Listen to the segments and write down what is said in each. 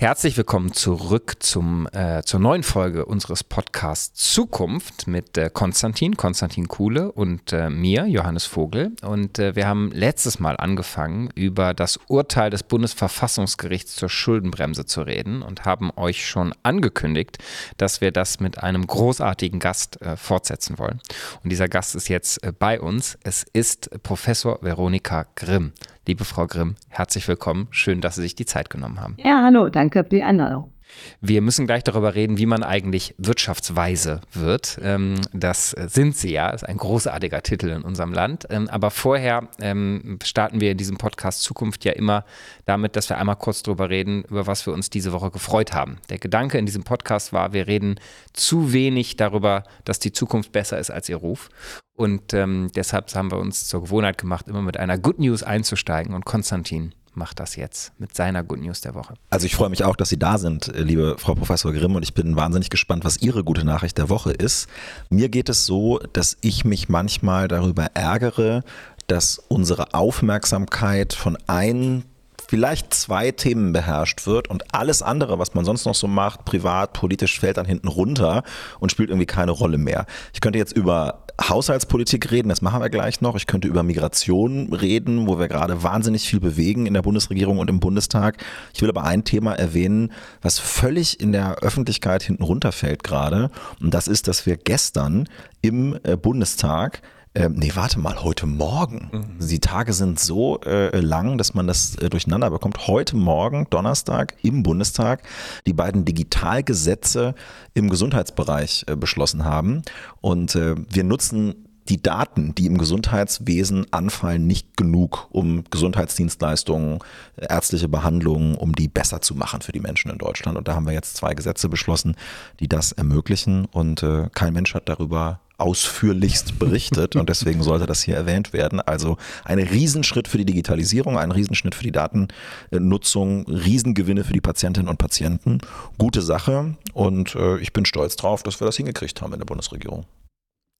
Herzlich willkommen zurück zum, äh, zur neuen Folge unseres Podcasts Zukunft mit äh, Konstantin, Konstantin Kuhle und äh, mir, Johannes Vogel. Und äh, wir haben letztes Mal angefangen, über das Urteil des Bundesverfassungsgerichts zur Schuldenbremse zu reden und haben euch schon angekündigt, dass wir das mit einem großartigen Gast äh, fortsetzen wollen. Und dieser Gast ist jetzt äh, bei uns. Es ist Professor Veronika Grimm. Liebe Frau Grimm, herzlich willkommen. Schön, dass Sie sich die Zeit genommen haben. Ja, hallo, danke für die Einladung. Wir müssen gleich darüber reden, wie man eigentlich wirtschaftsweise wird. Ähm, das sind Sie ja, ist ein großartiger Titel in unserem Land. Ähm, aber vorher ähm, starten wir in diesem Podcast Zukunft ja immer damit, dass wir einmal kurz darüber reden, über was wir uns diese Woche gefreut haben. Der Gedanke in diesem Podcast war, wir reden zu wenig darüber, dass die Zukunft besser ist als ihr Ruf. Und ähm, deshalb haben wir uns zur Gewohnheit gemacht, immer mit einer Good News einzusteigen. Und Konstantin macht das jetzt mit seiner Good News der Woche. Also ich freue mich auch, dass Sie da sind, äh, liebe Frau Professor Grimm. Und ich bin wahnsinnig gespannt, was Ihre gute Nachricht der Woche ist. Mir geht es so, dass ich mich manchmal darüber ärgere, dass unsere Aufmerksamkeit von ein vielleicht zwei Themen beherrscht wird und alles andere, was man sonst noch so macht, privat, politisch, fällt dann hinten runter und spielt irgendwie keine Rolle mehr. Ich könnte jetzt über Haushaltspolitik reden, das machen wir gleich noch. Ich könnte über Migration reden, wo wir gerade wahnsinnig viel bewegen in der Bundesregierung und im Bundestag. Ich will aber ein Thema erwähnen, was völlig in der Öffentlichkeit hinten runterfällt gerade. Und das ist, dass wir gestern im äh, Bundestag ähm, nee, warte mal, heute Morgen. Mhm. Die Tage sind so äh, lang, dass man das äh, durcheinander bekommt. Heute Morgen, Donnerstag, im Bundestag, die beiden Digitalgesetze im Gesundheitsbereich äh, beschlossen haben. Und äh, wir nutzen die Daten, die im Gesundheitswesen anfallen, nicht genug, um Gesundheitsdienstleistungen, ärztliche Behandlungen, um die besser zu machen für die Menschen in Deutschland. Und da haben wir jetzt zwei Gesetze beschlossen, die das ermöglichen. Und äh, kein Mensch hat darüber ausführlichst berichtet und deswegen sollte das hier erwähnt werden. Also ein Riesenschritt für die Digitalisierung, ein Riesenschritt für die Datennutzung, Riesengewinne für die Patientinnen und Patienten. Gute Sache und äh, ich bin stolz drauf, dass wir das hingekriegt haben in der Bundesregierung.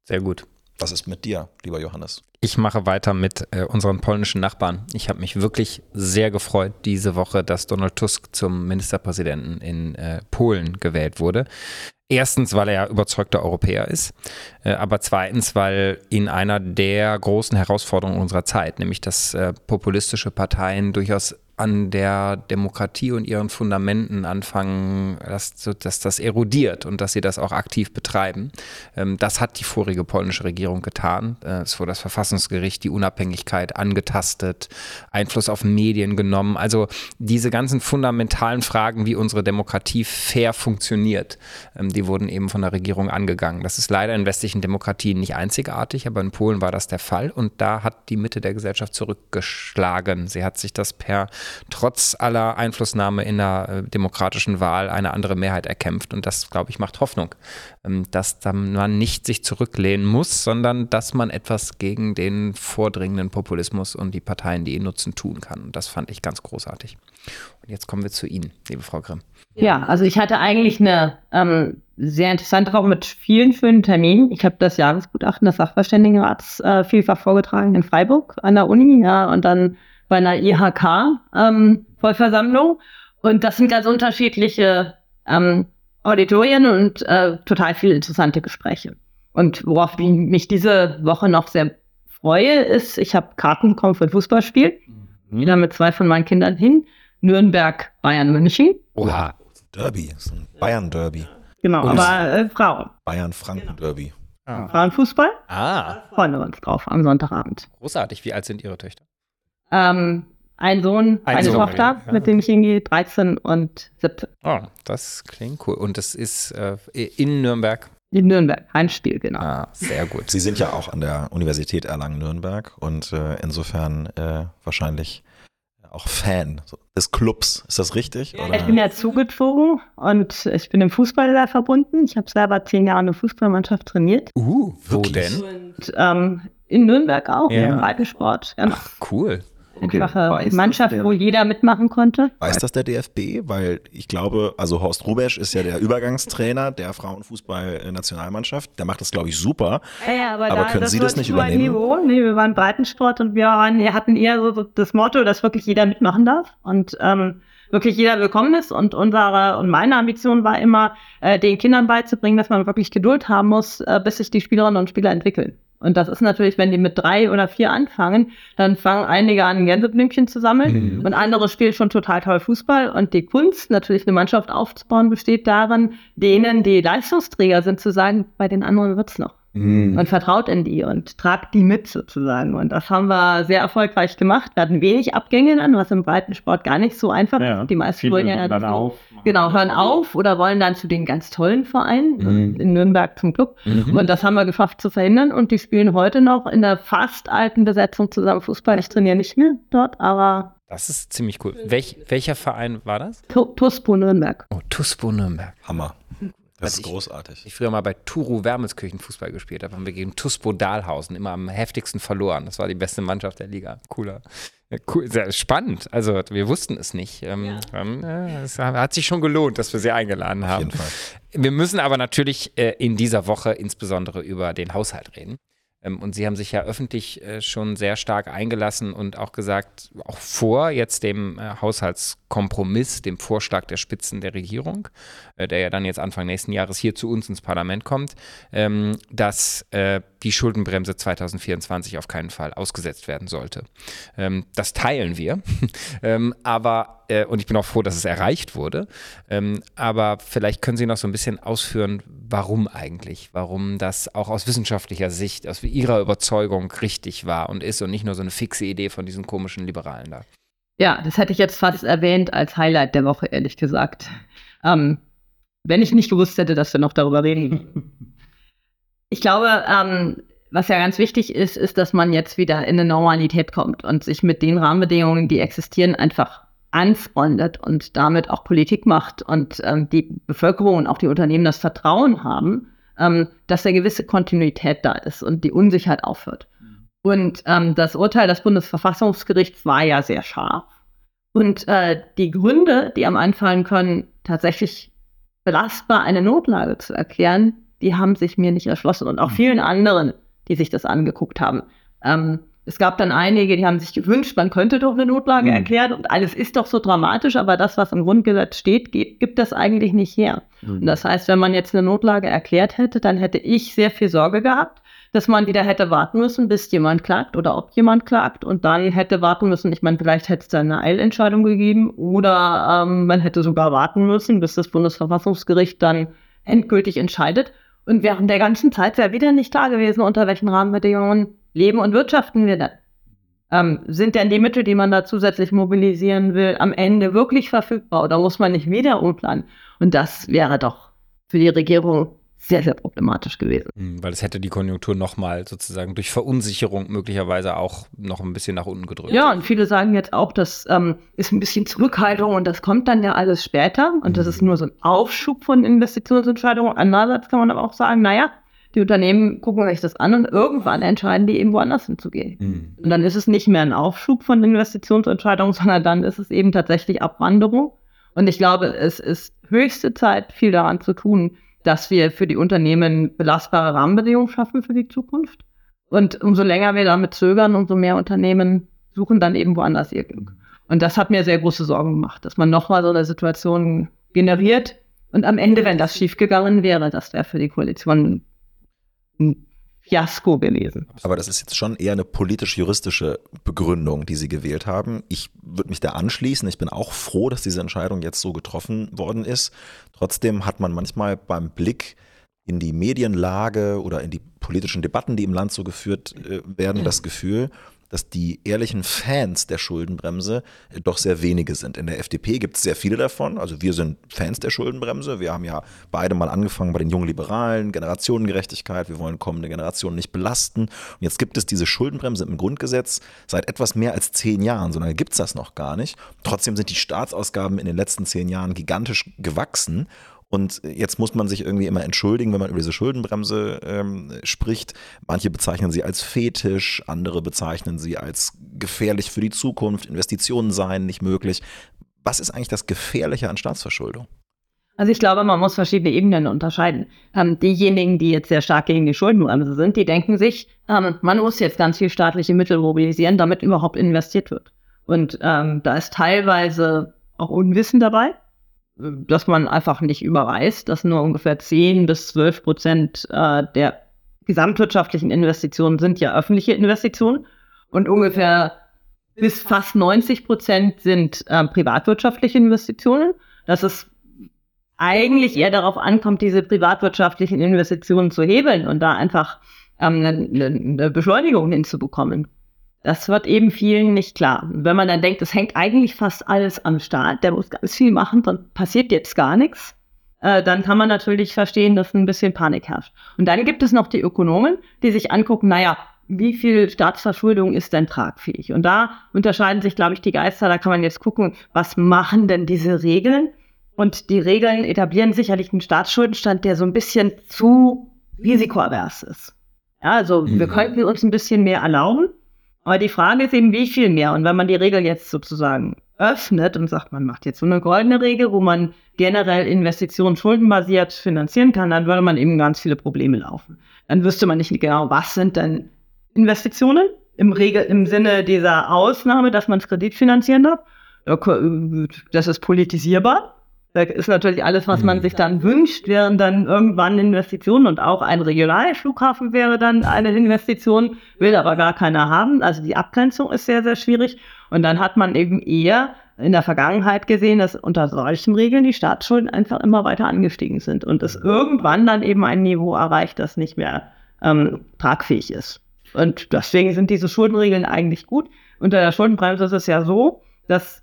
Sehr gut. Was ist mit dir, lieber Johannes? Ich mache weiter mit äh, unseren polnischen Nachbarn. Ich habe mich wirklich sehr gefreut diese Woche, dass Donald Tusk zum Ministerpräsidenten in äh, Polen gewählt wurde. Erstens, weil er überzeugter Europäer ist, äh, aber zweitens, weil ihn einer der großen Herausforderungen unserer Zeit, nämlich dass äh, populistische Parteien durchaus an der Demokratie und ihren Fundamenten anfangen, dass, dass das erodiert und dass sie das auch aktiv betreiben. Ähm, das hat die vorige polnische Regierung getan. Äh, es wurde das Verfassungsgericht die Unabhängigkeit angetastet, Einfluss auf Medien genommen. Also diese ganzen fundamentalen Fragen, wie unsere Demokratie fair funktioniert, ähm, die wurden eben von der Regierung angegangen. Das ist leider in westlichen Demokratien nicht einzigartig, aber in Polen war das der Fall und da hat die Mitte der Gesellschaft zurückgeschlagen. Sie hat sich das per trotz aller Einflussnahme in der äh, demokratischen Wahl eine andere Mehrheit erkämpft. Und das, glaube ich, macht Hoffnung, ähm, dass man nicht sich zurücklehnen muss, sondern dass man etwas gegen den vordringenden Populismus und die Parteien, die ihn nutzen, tun kann. Und das fand ich ganz großartig. Und jetzt kommen wir zu Ihnen, liebe Frau Grimm. Ja, also ich hatte eigentlich eine ähm, sehr interessante Woche mit vielen schönen Terminen. Ich habe das Jahresgutachten des Sachverständigenrats äh, vielfach vorgetragen in Freiburg an der Uni, ja, und dann bei einer IHK-Vollversammlung. Ähm, und das sind ganz unterschiedliche ähm, Auditorien und äh, total viele interessante Gespräche. Und worauf ich mich diese Woche noch sehr freue, ist, ich habe Karten bekommen für ein Fußballspiel. Mhm. Wieder mit zwei von meinen Kindern hin. Nürnberg, Bayern, München. Oha, Derby, ist ein Bayern-Derby. Genau, und aber äh, Frauen. Bayern-Franken-Derby. Ah. Frauenfußball. Ah. Freuen wir uns drauf am Sonntagabend. Großartig. Wie alt sind Ihre Töchter? Ähm, ein Sohn, ein eine Sohn, Tochter, ja. mit dem ich hingehe, 13 und 17. Oh, das klingt cool. Und das ist äh, in Nürnberg? In Nürnberg, ein Spiel, genau. Ah, sehr gut. Sie sind ja auch an der Universität Erlangen-Nürnberg und äh, insofern äh, wahrscheinlich auch Fan des Clubs. Ist das richtig? Oder? Ich bin ja zugezogen und ich bin im Fußball verbunden. Ich habe selber zehn Jahre eine Fußballmannschaft trainiert. Uh, wo denn? Und ähm, in Nürnberg auch, ja. im Breitensport. Genau. Ach, cool einfache okay. Mannschaft, wo jeder mitmachen konnte. Weiß das der DFB? Weil ich glaube, also Horst Rubesch ist ja der Übergangstrainer der Frauenfußball-Nationalmannschaft. Der macht das, glaube ich, super. Ja, ja, aber, aber da, können Sie das nicht übernehmen? Niveau. Nee, wir waren Breitensport und wir, waren, wir hatten eher so das Motto, dass wirklich jeder mitmachen darf. Und ähm, wirklich jeder willkommen ist. Und unsere und meine Ambition war immer, äh, den Kindern beizubringen, dass man wirklich Geduld haben muss, äh, bis sich die Spielerinnen und Spieler entwickeln. Und das ist natürlich, wenn die mit drei oder vier anfangen, dann fangen einige an, Gänseblümchen zu sammeln mhm. und andere spielen schon total toll Fußball. Und die Kunst, natürlich eine Mannschaft aufzubauen, besteht darin, denen, die Leistungsträger sind, zu sagen, bei den anderen wird's noch. Mhm. Und vertraut in die und tragt die mit sozusagen. Und das haben wir sehr erfolgreich gemacht. Wir hatten wenig Abgänge dann, was im Breitensport gar nicht so einfach ja, ist. Die meisten wollen ja dann auf. Genau, hören auf oder wollen dann zu den ganz tollen Vereinen, mhm. in Nürnberg zum Club. Mhm. Und das haben wir geschafft zu verhindern. Und die spielen heute noch in der fast alten Besetzung zusammen Fußball. Ich trainiere nicht mehr dort, aber das ist ziemlich cool. Welch, welcher Verein war das? TUSPO Nürnberg. Oh, TUSPO Nürnberg. Hammer. Das ist ich, großartig. Ich früher mal bei Turu Wermelskirchen Fußball gespielt habe, haben wir gegen Tuspo Dahlhausen immer am heftigsten verloren. Das war die beste Mannschaft der Liga. Cooler. Ja, cool, sehr spannend. Also wir wussten es nicht. Ähm, ja. ähm, es hat sich schon gelohnt, dass wir sie eingeladen haben. Auf jeden Fall. Wir müssen aber natürlich äh, in dieser Woche insbesondere über den Haushalt reden. Ähm, und Sie haben sich ja öffentlich äh, schon sehr stark eingelassen und auch gesagt, auch vor jetzt dem äh, Haushaltskompromiss, dem Vorschlag der Spitzen der Regierung, äh, der ja dann jetzt Anfang nächsten Jahres hier zu uns ins Parlament kommt, ähm, dass die Schuldenbremse 2024 auf keinen Fall ausgesetzt werden sollte. Ähm, das teilen wir. aber äh, und ich bin auch froh, dass es erreicht wurde. Ähm, aber vielleicht können Sie noch so ein bisschen ausführen, warum eigentlich, warum das auch aus wissenschaftlicher Sicht, aus Ihrer Überzeugung richtig war und ist und nicht nur so eine fixe Idee von diesen komischen Liberalen da. Ja, das hätte ich jetzt fast erwähnt als Highlight der Woche, ehrlich gesagt. Ähm, wenn ich nicht gewusst hätte, dass wir noch darüber reden. Ich glaube, ähm, was ja ganz wichtig ist, ist, dass man jetzt wieder in eine Normalität kommt und sich mit den Rahmenbedingungen, die existieren, einfach anfreundet und damit auch Politik macht und ähm, die Bevölkerung und auch die Unternehmen das Vertrauen haben, ähm, dass eine gewisse Kontinuität da ist und die Unsicherheit aufhört. Und ähm, das Urteil des Bundesverfassungsgerichts war ja sehr scharf. Und äh, die Gründe, die am einfallen können, tatsächlich belastbar eine Notlage zu erklären, die haben sich mir nicht erschlossen und auch vielen anderen, die sich das angeguckt haben. Es gab dann einige, die haben sich gewünscht, man könnte doch eine Notlage mhm. erklären und alles ist doch so dramatisch, aber das, was im Grundgesetz steht, gibt, gibt das eigentlich nicht her. Mhm. Und das heißt, wenn man jetzt eine Notlage erklärt hätte, dann hätte ich sehr viel Sorge gehabt, dass man wieder hätte warten müssen, bis jemand klagt oder ob jemand klagt und dann hätte warten müssen, ich meine, vielleicht hätte es da eine Eilentscheidung gegeben oder ähm, man hätte sogar warten müssen, bis das Bundesverfassungsgericht dann endgültig entscheidet. Und während der ganzen Zeit wäre wieder nicht klar gewesen, unter welchen Rahmenbedingungen leben und wirtschaften wir dann? Ähm, sind denn die Mittel, die man da zusätzlich mobilisieren will, am Ende wirklich verfügbar oder muss man nicht wieder umplanen? Und das wäre doch für die Regierung sehr, sehr problematisch gewesen. Hm, weil es hätte die Konjunktur nochmal sozusagen durch Verunsicherung möglicherweise auch noch ein bisschen nach unten gedrückt. Ja, und viele sagen jetzt auch, das ähm, ist ein bisschen Zurückhaltung und das kommt dann ja alles später und mhm. das ist nur so ein Aufschub von Investitionsentscheidungen. Andererseits kann man aber auch sagen, naja, die Unternehmen gucken sich das an und irgendwann entscheiden die eben woanders hinzugehen. Mhm. Und dann ist es nicht mehr ein Aufschub von Investitionsentscheidungen, sondern dann ist es eben tatsächlich Abwanderung. Und ich glaube, es ist höchste Zeit, viel daran zu tun, dass wir für die Unternehmen belastbare Rahmenbedingungen schaffen für die Zukunft. Und umso länger wir damit zögern, umso mehr Unternehmen suchen dann eben woanders ihr Glück. Und das hat mir sehr große Sorgen gemacht, dass man nochmal so eine Situation generiert. Und am Ende, wenn das schiefgegangen wäre, das wäre für die Koalition ein Fiasko gewesen. Aber das ist jetzt schon eher eine politisch-juristische Begründung, die Sie gewählt haben. Ich würde mich da anschließen. Ich bin auch froh, dass diese Entscheidung jetzt so getroffen worden ist. Trotzdem hat man manchmal beim Blick in die Medienlage oder in die politischen Debatten, die im Land so geführt äh, werden, das Gefühl, dass die ehrlichen Fans der Schuldenbremse äh, doch sehr wenige sind. In der FDP gibt es sehr viele davon. Also wir sind Fans der Schuldenbremse. Wir haben ja beide mal angefangen bei den jungen Liberalen, Generationengerechtigkeit. Wir wollen kommende Generationen nicht belasten. Und jetzt gibt es diese Schuldenbremse im Grundgesetz seit etwas mehr als zehn Jahren. So lange gibt es das noch gar nicht. Trotzdem sind die Staatsausgaben in den letzten zehn Jahren gigantisch gewachsen. Und jetzt muss man sich irgendwie immer entschuldigen, wenn man über diese Schuldenbremse ähm, spricht. Manche bezeichnen sie als Fetisch, andere bezeichnen sie als gefährlich für die Zukunft. Investitionen seien nicht möglich. Was ist eigentlich das Gefährliche an Staatsverschuldung? Also ich glaube, man muss verschiedene Ebenen unterscheiden. Ähm, diejenigen, die jetzt sehr stark gegen die Schuldenbremse sind, die denken sich, ähm, man muss jetzt ganz viel staatliche Mittel mobilisieren, damit überhaupt investiert wird. Und ähm, da ist teilweise auch Unwissen dabei, dass man einfach nicht überweist, dass nur ungefähr 10 bis 12 Prozent äh, der gesamtwirtschaftlichen Investitionen sind ja öffentliche Investitionen und ungefähr bis fast 90 Prozent sind äh, privatwirtschaftliche Investitionen. Dass es eigentlich eher darauf ankommt, diese privatwirtschaftlichen Investitionen zu hebeln und da einfach ähm, eine, eine Beschleunigung hinzubekommen. Das wird eben vielen nicht klar. wenn man dann denkt, es hängt eigentlich fast alles am Staat, der muss ganz viel machen, dann passiert jetzt gar nichts, äh, dann kann man natürlich verstehen, dass ein bisschen Panik herrscht. Und dann gibt es noch die Ökonomen, die sich angucken, naja, wie viel Staatsverschuldung ist denn tragfähig? Und da unterscheiden sich, glaube ich, die Geister. Da kann man jetzt gucken, was machen denn diese Regeln? Und die Regeln etablieren sicherlich einen Staatsschuldenstand, der so ein bisschen zu risikoavers ist. Ja, also mhm. wir könnten uns ein bisschen mehr erlauben. Aber die Frage ist eben, wie viel mehr? Und wenn man die Regel jetzt sozusagen öffnet und sagt, man macht jetzt so eine goldene Regel, wo man generell Investitionen schuldenbasiert finanzieren kann, dann würde man eben ganz viele Probleme laufen. Dann wüsste man nicht genau, was sind denn Investitionen im, Regel, im Sinne dieser Ausnahme, dass man es Kredit finanzieren darf. Das ist politisierbar. Das ist natürlich alles, was man mhm. sich dann wünscht, wären dann irgendwann Investitionen und auch ein Regionalflughafen wäre dann eine Investition, will aber gar keiner haben. Also die Abgrenzung ist sehr, sehr schwierig. Und dann hat man eben eher in der Vergangenheit gesehen, dass unter solchen Regeln die Staatsschulden einfach immer weiter angestiegen sind und es irgendwann dann eben ein Niveau erreicht, das nicht mehr ähm, tragfähig ist. Und deswegen sind diese Schuldenregeln eigentlich gut. Unter der Schuldenbremse ist es ja so, dass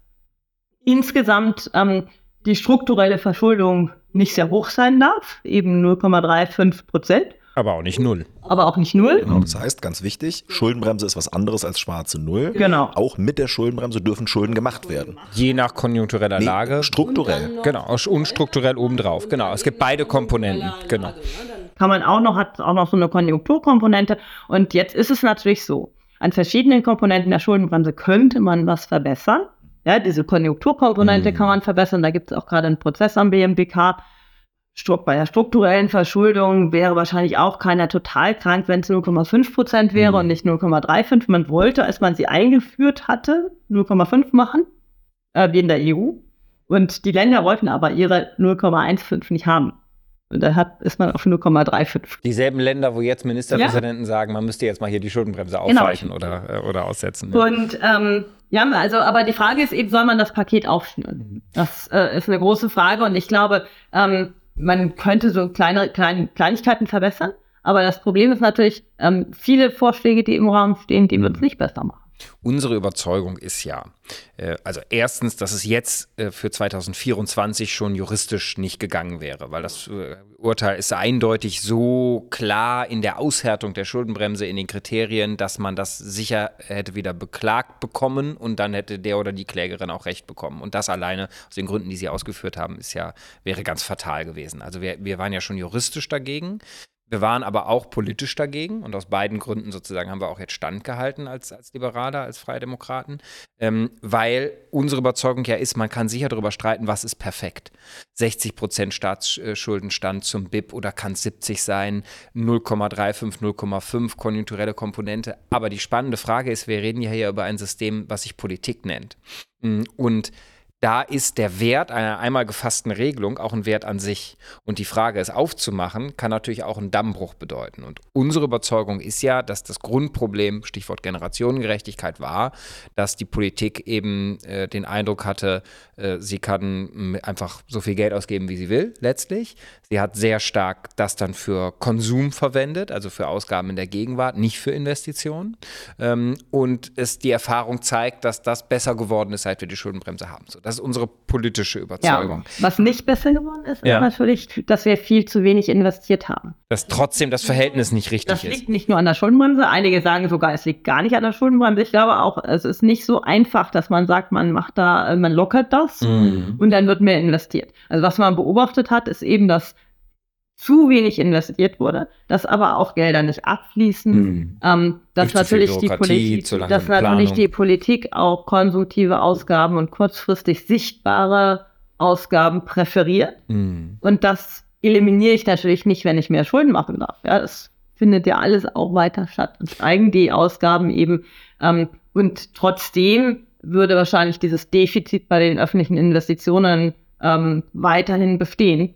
insgesamt ähm, die strukturelle Verschuldung nicht sehr hoch sein darf, eben 0,35 Prozent. Aber auch nicht null. Aber auch nicht null. Genau, das heißt, ganz wichtig, Schuldenbremse ist was anderes als schwarze Null. Genau. Auch mit der Schuldenbremse dürfen Schulden gemacht werden. Je nach konjunktureller nee, Lage. Strukturell. Genau, und strukturell obendrauf. Genau, es gibt beide Komponenten. Genau. Kann man auch noch, hat auch noch so eine Konjunkturkomponente. Und jetzt ist es natürlich so, an verschiedenen Komponenten der Schuldenbremse könnte man was verbessern. Ja, diese Konjunkturkomponente mhm. kann man verbessern. Da gibt es auch gerade einen Prozess am BMWK. Bei der strukturellen Verschuldung wäre wahrscheinlich auch keiner total krank, wenn es 0,5 Prozent wäre mhm. und nicht 0,35. Man wollte, als man sie eingeführt hatte, 0,5 machen, äh, wie in der EU. Und die Länder wollten aber ihre 0,15 nicht haben. Und da hat, ist man auf 0,35. Dieselben Länder, wo jetzt Ministerpräsidenten ja. sagen, man müsste jetzt mal hier die Schuldenbremse aufweichen genau. oder, äh, oder aussetzen. Und ähm, ja, also, aber die Frage ist eben, soll man das Paket aufschnüren? Mhm. Das äh, ist eine große Frage und ich glaube, ähm, man könnte so kleine, kleine Kleinigkeiten verbessern. Aber das Problem ist natürlich, ähm, viele Vorschläge, die im Raum stehen, die wird es mhm. nicht besser machen. Unsere Überzeugung ist ja, äh, also erstens, dass es jetzt äh, für 2024 schon juristisch nicht gegangen wäre, weil das äh, Urteil ist eindeutig so klar in der Aushärtung der Schuldenbremse in den Kriterien, dass man das sicher hätte wieder beklagt bekommen und dann hätte der oder die Klägerin auch Recht bekommen. Und das alleine aus den Gründen, die Sie ausgeführt haben, ist ja, wäre ganz fatal gewesen. Also wir, wir waren ja schon juristisch dagegen. Wir waren aber auch politisch dagegen und aus beiden Gründen sozusagen haben wir auch jetzt standgehalten als, als Liberaler, als Freie Demokraten, ähm, weil unsere Überzeugung ja ist, man kann sicher darüber streiten, was ist perfekt. 60 Prozent Staatsschuldenstand zum BIP oder kann es 70 sein, 0,35, 0,5 konjunkturelle Komponente. Aber die spannende Frage ist, wir reden ja hier über ein System, was sich Politik nennt. Und da ist der Wert einer einmal gefassten Regelung auch ein Wert an sich. Und die Frage, es aufzumachen, kann natürlich auch einen Dammbruch bedeuten. Und unsere Überzeugung ist ja, dass das Grundproblem, Stichwort Generationengerechtigkeit, war, dass die Politik eben äh, den Eindruck hatte, äh, sie kann einfach so viel Geld ausgeben, wie sie will, letztlich. Sie hat sehr stark das dann für Konsum verwendet, also für Ausgaben in der Gegenwart, nicht für Investitionen. Ähm, und es die Erfahrung zeigt, dass das besser geworden ist, seit wir die Schuldenbremse haben. So, das ist unsere politische Überzeugung. Ja, was nicht besser geworden ist, ja. ist natürlich, dass wir viel zu wenig investiert haben. Dass trotzdem das Verhältnis nicht richtig ist. Das liegt nicht nur an der Schuldenbremse. Einige sagen sogar, es liegt gar nicht an der Schuldenbremse. Ich glaube auch, es ist nicht so einfach, dass man sagt, man macht da, man lockert das mhm. und dann wird mehr investiert. Also was man beobachtet hat, ist eben, dass zu wenig investiert wurde, dass aber auch Gelder nicht abfließen, mhm. ähm, dass natürlich die Politik, dass natürlich die Politik auch konsumtive Ausgaben und kurzfristig sichtbare Ausgaben präferiert. Mhm. Und das eliminiere ich natürlich nicht, wenn ich mehr Schulden machen darf. Ja, das findet ja alles auch weiter statt und steigen die Ausgaben eben. Ähm, und trotzdem würde wahrscheinlich dieses Defizit bei den öffentlichen Investitionen ähm, weiterhin bestehen.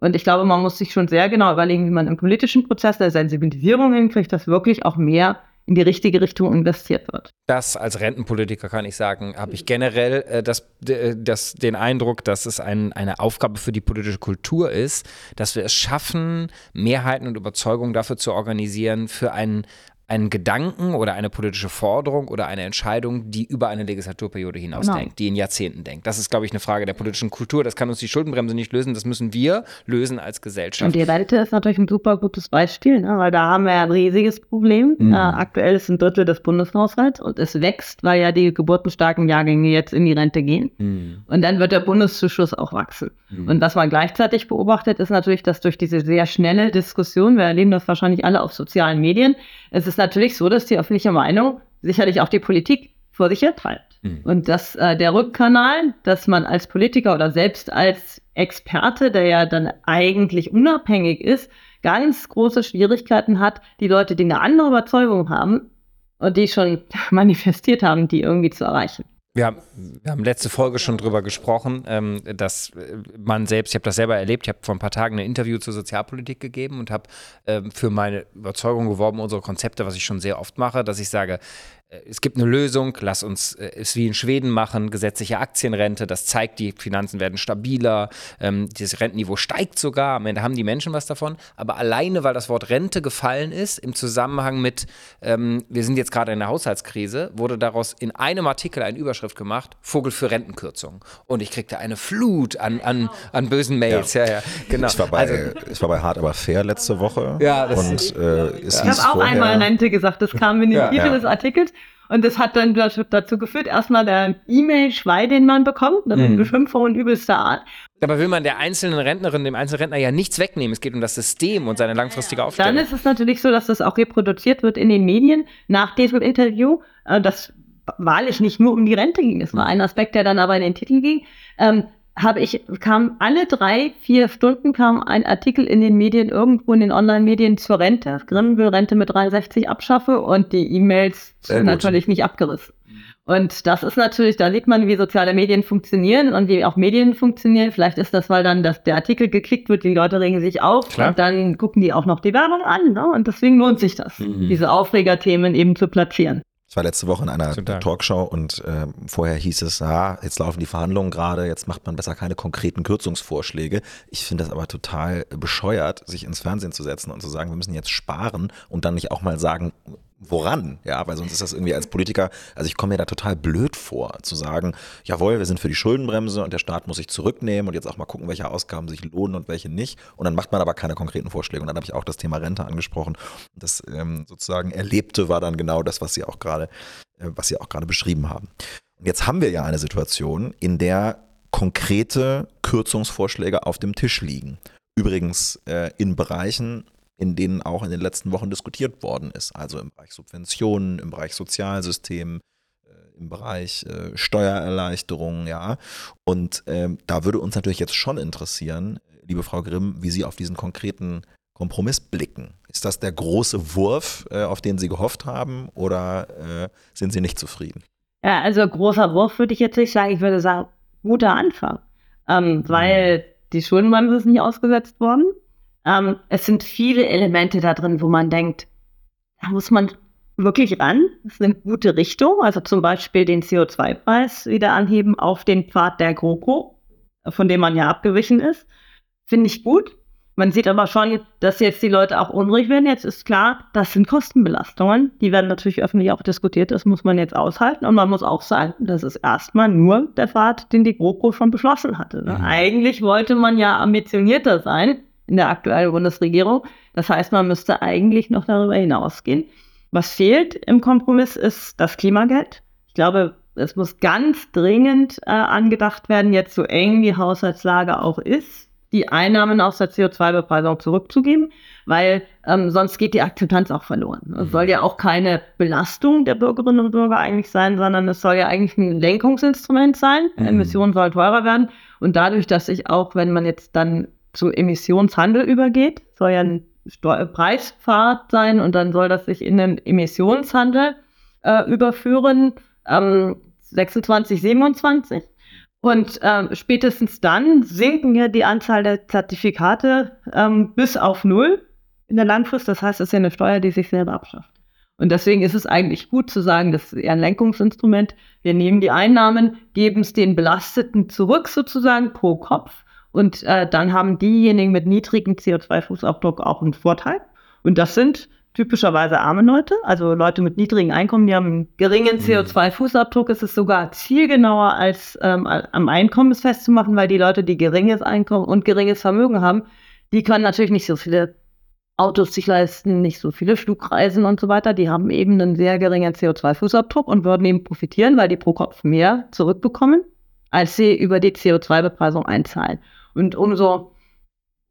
Und ich glaube, man muss sich schon sehr genau überlegen, wie man im politischen Prozess der Sensibilisierung hinkriegt, dass wirklich auch mehr in die richtige Richtung investiert wird. Das als Rentenpolitiker kann ich sagen, habe ich generell äh, das, das, den Eindruck, dass es ein, eine Aufgabe für die politische Kultur ist, dass wir es schaffen, Mehrheiten und Überzeugungen dafür zu organisieren, für einen einen Gedanken oder eine politische Forderung oder eine Entscheidung, die über eine Legislaturperiode hinausdenkt, genau. die in Jahrzehnten denkt. Das ist, glaube ich, eine Frage der politischen Kultur. Das kann uns die Schuldenbremse nicht lösen. Das müssen wir lösen als Gesellschaft. Und die Rente ist natürlich ein super gutes Beispiel, ne? weil da haben wir ja ein riesiges Problem. Mhm. Äh, aktuell ist ein Drittel des Bundeshaushalts und es wächst, weil ja die geburtenstarken Jahrgänge jetzt in die Rente gehen. Mhm. Und dann wird der Bundeszuschuss auch wachsen. Mhm. Und was man gleichzeitig beobachtet, ist natürlich, dass durch diese sehr schnelle Diskussion, wir erleben das wahrscheinlich alle auf sozialen Medien, es ist natürlich so, dass die öffentliche Meinung sicherlich auch die Politik vor sich her treibt. Mhm. Und dass äh, der Rückkanal, dass man als Politiker oder selbst als Experte, der ja dann eigentlich unabhängig ist, ganz große Schwierigkeiten hat, die Leute, die eine andere Überzeugung haben und die schon manifestiert haben, die irgendwie zu erreichen. Wir haben, wir haben letzte Folge schon drüber gesprochen, ähm, dass äh, man selbst, ich habe das selber erlebt, ich habe vor ein paar Tagen ein Interview zur Sozialpolitik gegeben und habe ähm, für meine Überzeugung geworben, unsere Konzepte, was ich schon sehr oft mache, dass ich sage, es gibt eine Lösung, lass uns äh, es wie in Schweden machen, gesetzliche Aktienrente, das zeigt, die Finanzen werden stabiler, ähm, das Rentenniveau steigt sogar, am Ende haben die Menschen was davon, aber alleine, weil das Wort Rente gefallen ist, im Zusammenhang mit, ähm, wir sind jetzt gerade in der Haushaltskrise, wurde daraus in einem Artikel eine Überschrift gemacht, Vogel für Rentenkürzung. Und ich kriegte eine Flut an, an, an bösen Mails. Ja. ja, ja, genau. Ich war, bei, also, ich war bei Hart aber fair letzte Woche. Ja, das und, äh, es Ich habe auch vorher, einmal Rente gesagt, das kam in den Titel des Artikels. Und das hat dann dazu geführt, erstmal der E-Mail-Schrei, den man bekommt, eine mhm. Beschimpfung übelster Art. Aber will man der einzelnen Rentnerin, dem einzelnen Rentner ja nichts wegnehmen. Es geht um das System und seine langfristige Aufstellung. Dann ist es natürlich so, dass das auch reproduziert wird in den Medien nach diesem Interview. Äh, das wahrlich nicht nur um die Rente ging. Das war ein Aspekt, der dann aber in den Titel ging. Ähm, habe ich, kam alle drei, vier Stunden kam ein Artikel in den Medien, irgendwo in den Online-Medien zur Rente. Grimm will Rente mit 63 abschaffe und die E-Mails sind natürlich nicht abgerissen. Und das ist natürlich, da sieht man, wie soziale Medien funktionieren und wie auch Medien funktionieren. Vielleicht ist das, weil dann das, der Artikel geklickt wird, die Leute regen sich auf Klar. und dann gucken die auch noch die Werbung an. Ne? Und deswegen lohnt sich das, mhm. diese Aufregerthemen eben zu platzieren. Ich war letzte Woche in einer Total. Talkshow und äh, vorher hieß es, ah, jetzt laufen die Verhandlungen gerade, jetzt macht man besser keine konkreten Kürzungsvorschläge. Ich finde das aber total bescheuert, sich ins Fernsehen zu setzen und zu sagen, wir müssen jetzt sparen und dann nicht auch mal sagen, woran? Ja, weil sonst ist das irgendwie als Politiker, also ich komme mir da total blöd vor, zu sagen, jawohl, wir sind für die Schuldenbremse und der Staat muss sich zurücknehmen und jetzt auch mal gucken, welche Ausgaben sich lohnen und welche nicht. Und dann macht man aber keine konkreten Vorschläge. Und dann habe ich auch das Thema Rente angesprochen. Das ähm, sozusagen Erlebte war dann genau das, was Sie auch gerade, äh, was Sie auch gerade beschrieben haben. Und jetzt haben wir ja eine Situation, in der konkrete Kürzungsvorschläge auf dem Tisch liegen. Übrigens äh, in Bereichen, in denen auch in den letzten Wochen diskutiert worden ist. Also im Bereich Subventionen, im Bereich Sozialsystem, äh, im Bereich äh, Steuererleichterungen, ja. Und ähm, da würde uns natürlich jetzt schon interessieren, liebe Frau Grimm, wie Sie auf diesen konkreten Kompromiss blicken. Ist das der große Wurf, äh, auf den Sie gehofft haben, oder äh, sind Sie nicht zufrieden? Ja, also großer Wurf würde ich jetzt nicht sagen. Ich würde sagen, guter Anfang. Ähm, weil mhm. die Schuldenbremse ist nicht ausgesetzt worden. Ähm, es sind viele Elemente da drin, wo man denkt, da muss man wirklich ran. Das ist eine gute Richtung. Also zum Beispiel den CO2-Preis wieder anheben auf den Pfad der GroKo, von dem man ja abgewichen ist. Finde ich gut. Man sieht aber schon, dass jetzt die Leute auch unruhig werden. Jetzt ist klar, das sind Kostenbelastungen. Die werden natürlich öffentlich auch diskutiert. Das muss man jetzt aushalten. Und man muss auch sagen, das ist erstmal nur der Pfad, den die GroKo schon beschlossen hatte. Mhm. Eigentlich wollte man ja ambitionierter sein in der aktuellen Bundesregierung. Das heißt, man müsste eigentlich noch darüber hinausgehen. Was fehlt im Kompromiss ist das Klimageld. Ich glaube, es muss ganz dringend äh, angedacht werden, jetzt so eng die Haushaltslage auch ist, die Einnahmen aus der CO2-Bepreisung zurückzugeben, weil ähm, sonst geht die Akzeptanz auch verloren. Es soll ja auch keine Belastung der Bürgerinnen und Bürger eigentlich sein, sondern es soll ja eigentlich ein Lenkungsinstrument sein. Mhm. Emissionen sollen teurer werden. Und dadurch, dass ich auch, wenn man jetzt dann zu Emissionshandel übergeht. Soll ja ein Steu Preispfad sein und dann soll das sich in den Emissionshandel äh, überführen. Ähm, 26, 27. Und ähm, spätestens dann sinken ja die Anzahl der Zertifikate ähm, bis auf null in der Langfrist. Das heißt, es ist ja eine Steuer, die sich selber abschafft. Und deswegen ist es eigentlich gut zu sagen, das ist eher ein Lenkungsinstrument. Wir nehmen die Einnahmen, geben es den Belasteten zurück sozusagen pro Kopf. Und äh, dann haben diejenigen mit niedrigem CO2-Fußabdruck auch einen Vorteil. Und das sind typischerweise arme Leute, also Leute mit niedrigen Einkommen, die haben einen geringen mhm. CO2-Fußabdruck. Es ist sogar zielgenauer als ähm, am Einkommen festzumachen, weil die Leute, die geringes Einkommen und geringes Vermögen haben, die können natürlich nicht so viele Autos sich leisten, nicht so viele Flugreisen und so weiter. Die haben eben einen sehr geringen CO2-Fußabdruck und würden eben profitieren, weil die pro Kopf mehr zurückbekommen, als sie über die CO2-Bepreisung einzahlen. Und umso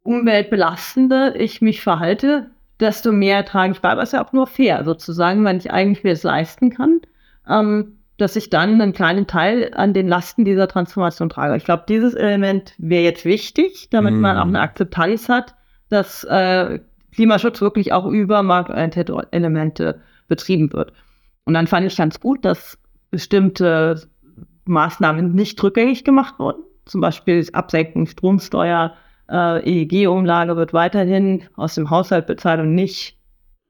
umweltbelastender ich mich verhalte, desto mehr trage ich bei. Aber es ist ja auch nur fair, sozusagen, wenn ich eigentlich mir es leisten kann, ähm, dass ich dann einen kleinen Teil an den Lasten dieser Transformation trage. Ich glaube, dieses Element wäre jetzt wichtig, damit mm. man auch eine Akzeptanz hat, dass äh, Klimaschutz wirklich auch über marktorientierte Elemente betrieben wird. Und dann fand ich ganz gut, dass bestimmte Maßnahmen nicht rückgängig gemacht wurden. Zum Beispiel das Absenken Stromsteuer, äh, EEG-Umlage wird weiterhin aus dem Haushalt bezahlt und nicht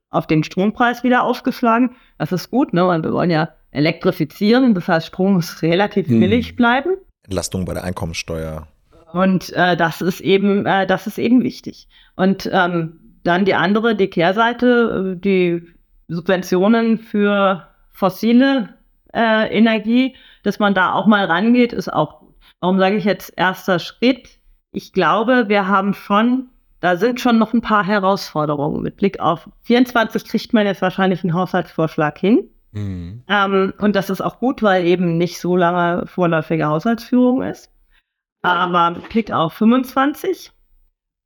auf den Strompreis wieder aufgeschlagen. Das ist gut, ne? weil wir wollen ja elektrifizieren. Das heißt, Strom muss relativ hm. billig bleiben. Entlastung bei der Einkommensteuer. Und äh, das ist eben, äh, das ist eben wichtig. Und ähm, dann die andere, die Kehrseite, äh, die Subventionen für fossile äh, Energie, dass man da auch mal rangeht, ist auch gut. Warum sage ich jetzt erster Schritt? Ich glaube, wir haben schon, da sind schon noch ein paar Herausforderungen. Mit Blick auf 24 kriegt man jetzt wahrscheinlich einen Haushaltsvorschlag hin. Mhm. Ähm, und das ist auch gut, weil eben nicht so lange vorläufige Haushaltsführung ist. Aber mit Blick auf 25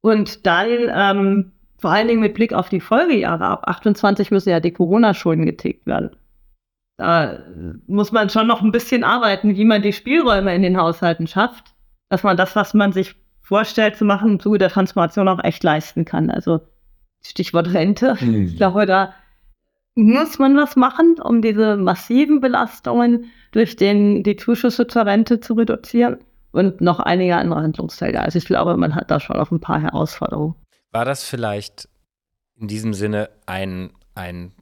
und dann ähm, vor allen Dingen mit Blick auf die Folgejahre. Ab 28 müssen ja die Corona-Schulden getilgt werden. Da muss man schon noch ein bisschen arbeiten, wie man die Spielräume in den Haushalten schafft, dass man das, was man sich vorstellt zu machen, im Zuge der Transformation auch echt leisten kann. Also Stichwort Rente. Mhm. Ich glaube, da muss man was machen, um diese massiven Belastungen durch den, die Zuschüsse zur Rente zu reduzieren und noch einige andere Handlungsfelder. Also ich glaube, man hat da schon auf ein paar Herausforderungen. War das vielleicht in diesem Sinne ein, ein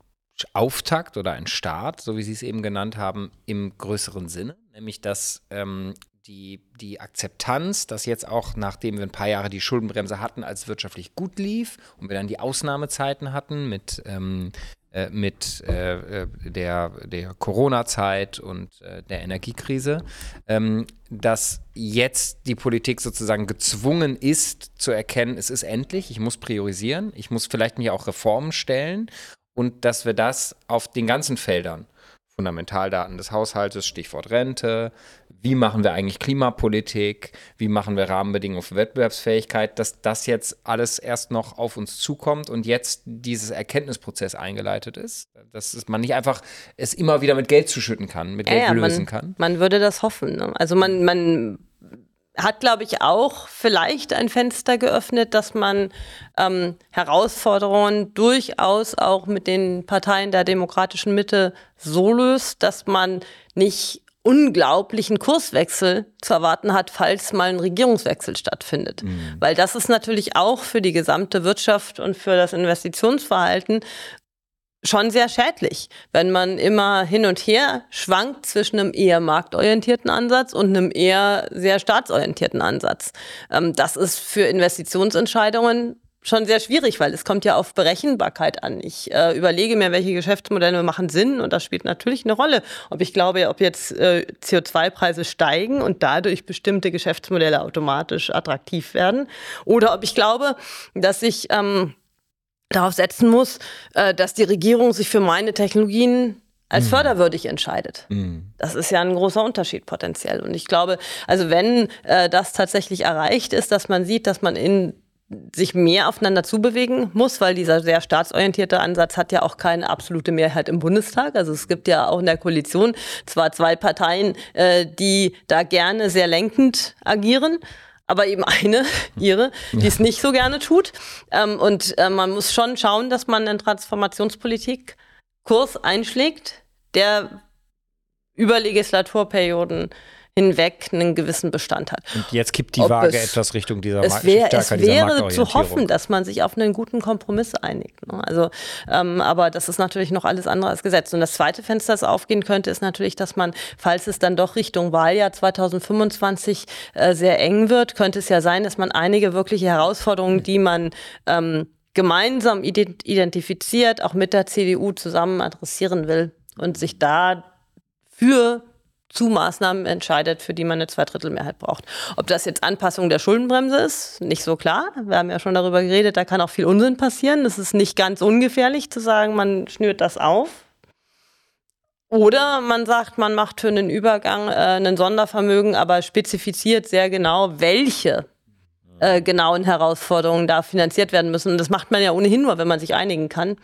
Auftakt oder ein Start, so wie Sie es eben genannt haben, im größeren Sinne? Nämlich, dass ähm, die, die Akzeptanz, dass jetzt auch, nachdem wir ein paar Jahre die Schuldenbremse hatten, als wirtschaftlich gut lief und wir dann die Ausnahmezeiten hatten mit ähm, äh, mit äh, äh, der, der Corona-Zeit und äh, der Energiekrise, ähm, dass jetzt die Politik sozusagen gezwungen ist zu erkennen, es ist endlich, ich muss priorisieren, ich muss vielleicht mir auch Reformen stellen und dass wir das auf den ganzen Feldern Fundamentaldaten des Haushaltes, Stichwort Rente, wie machen wir eigentlich Klimapolitik, wie machen wir Rahmenbedingungen für Wettbewerbsfähigkeit, dass das jetzt alles erst noch auf uns zukommt und jetzt dieses Erkenntnisprozess eingeleitet ist, dass man nicht einfach es immer wieder mit Geld zuschütten kann, mit Geld ja, lösen man, kann. Man würde das hoffen. Ne? Also man, man hat, glaube ich, auch vielleicht ein Fenster geöffnet, dass man ähm, Herausforderungen durchaus auch mit den Parteien der demokratischen Mitte so löst, dass man nicht unglaublichen Kurswechsel zu erwarten hat, falls mal ein Regierungswechsel stattfindet. Mhm. Weil das ist natürlich auch für die gesamte Wirtschaft und für das Investitionsverhalten schon sehr schädlich, wenn man immer hin und her schwankt zwischen einem eher marktorientierten Ansatz und einem eher sehr staatsorientierten Ansatz. Ähm, das ist für Investitionsentscheidungen schon sehr schwierig, weil es kommt ja auf Berechenbarkeit an. Ich äh, überlege mir, welche Geschäftsmodelle machen Sinn und das spielt natürlich eine Rolle. Ob ich glaube, ob jetzt äh, CO2-Preise steigen und dadurch bestimmte Geschäftsmodelle automatisch attraktiv werden oder ob ich glaube, dass ich ähm, darauf setzen muss, äh, dass die Regierung sich für meine Technologien als mhm. förderwürdig entscheidet. Mhm. Das ist ja ein großer Unterschied potenziell. Und ich glaube, also wenn äh, das tatsächlich erreicht ist, dass man sieht, dass man in sich mehr aufeinander zubewegen muss, weil dieser sehr staatsorientierte Ansatz hat ja auch keine absolute Mehrheit im Bundestag. Also es gibt ja auch in der Koalition zwar zwei Parteien, äh, die da gerne sehr lenkend agieren, aber eben eine, ihre, die es nicht so gerne tut. Ähm, und äh, man muss schon schauen, dass man in Transformationspolitik Kurs einschlägt, der über Legislaturperioden hinweg einen gewissen Bestand hat. Und jetzt kippt die Waage es, etwas Richtung dieser es wär, Es wäre zu hoffen, dass man sich auf einen guten Kompromiss einigt. Ne? Also, ähm, aber das ist natürlich noch alles andere als Gesetz. Und das zweite Fenster, das aufgehen könnte, ist natürlich, dass man, falls es dann doch Richtung Wahljahr 2025 äh, sehr eng wird, könnte es ja sein, dass man einige wirkliche Herausforderungen, die man ähm, gemeinsam identifiziert, auch mit der CDU zusammen adressieren will und sich da für zu Maßnahmen entscheidet, für die man eine Zweidrittelmehrheit braucht. Ob das jetzt Anpassung der Schuldenbremse ist, nicht so klar. Wir haben ja schon darüber geredet, da kann auch viel Unsinn passieren. Das ist nicht ganz ungefährlich zu sagen, man schnürt das auf. Oder man sagt, man macht für einen Übergang äh, einen Sondervermögen, aber spezifiziert sehr genau, welche äh, genauen Herausforderungen da finanziert werden müssen. Und das macht man ja ohnehin nur, wenn man sich einigen kann.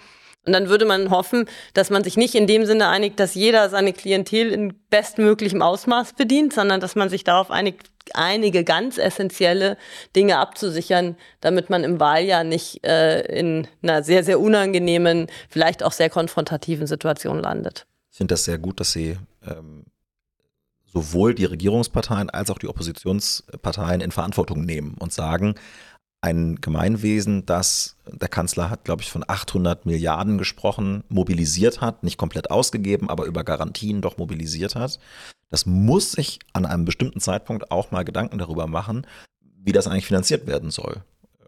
Und dann würde man hoffen, dass man sich nicht in dem Sinne einigt, dass jeder seine Klientel in bestmöglichem Ausmaß bedient, sondern dass man sich darauf einigt, einige ganz essentielle Dinge abzusichern, damit man im Wahljahr nicht äh, in einer sehr, sehr unangenehmen, vielleicht auch sehr konfrontativen Situation landet. Ich finde das sehr gut, dass Sie ähm, sowohl die Regierungsparteien als auch die Oppositionsparteien in Verantwortung nehmen und sagen, ein Gemeinwesen, das der Kanzler hat, glaube ich, von 800 Milliarden gesprochen, mobilisiert hat, nicht komplett ausgegeben, aber über Garantien doch mobilisiert hat. Das muss sich an einem bestimmten Zeitpunkt auch mal Gedanken darüber machen, wie das eigentlich finanziert werden soll.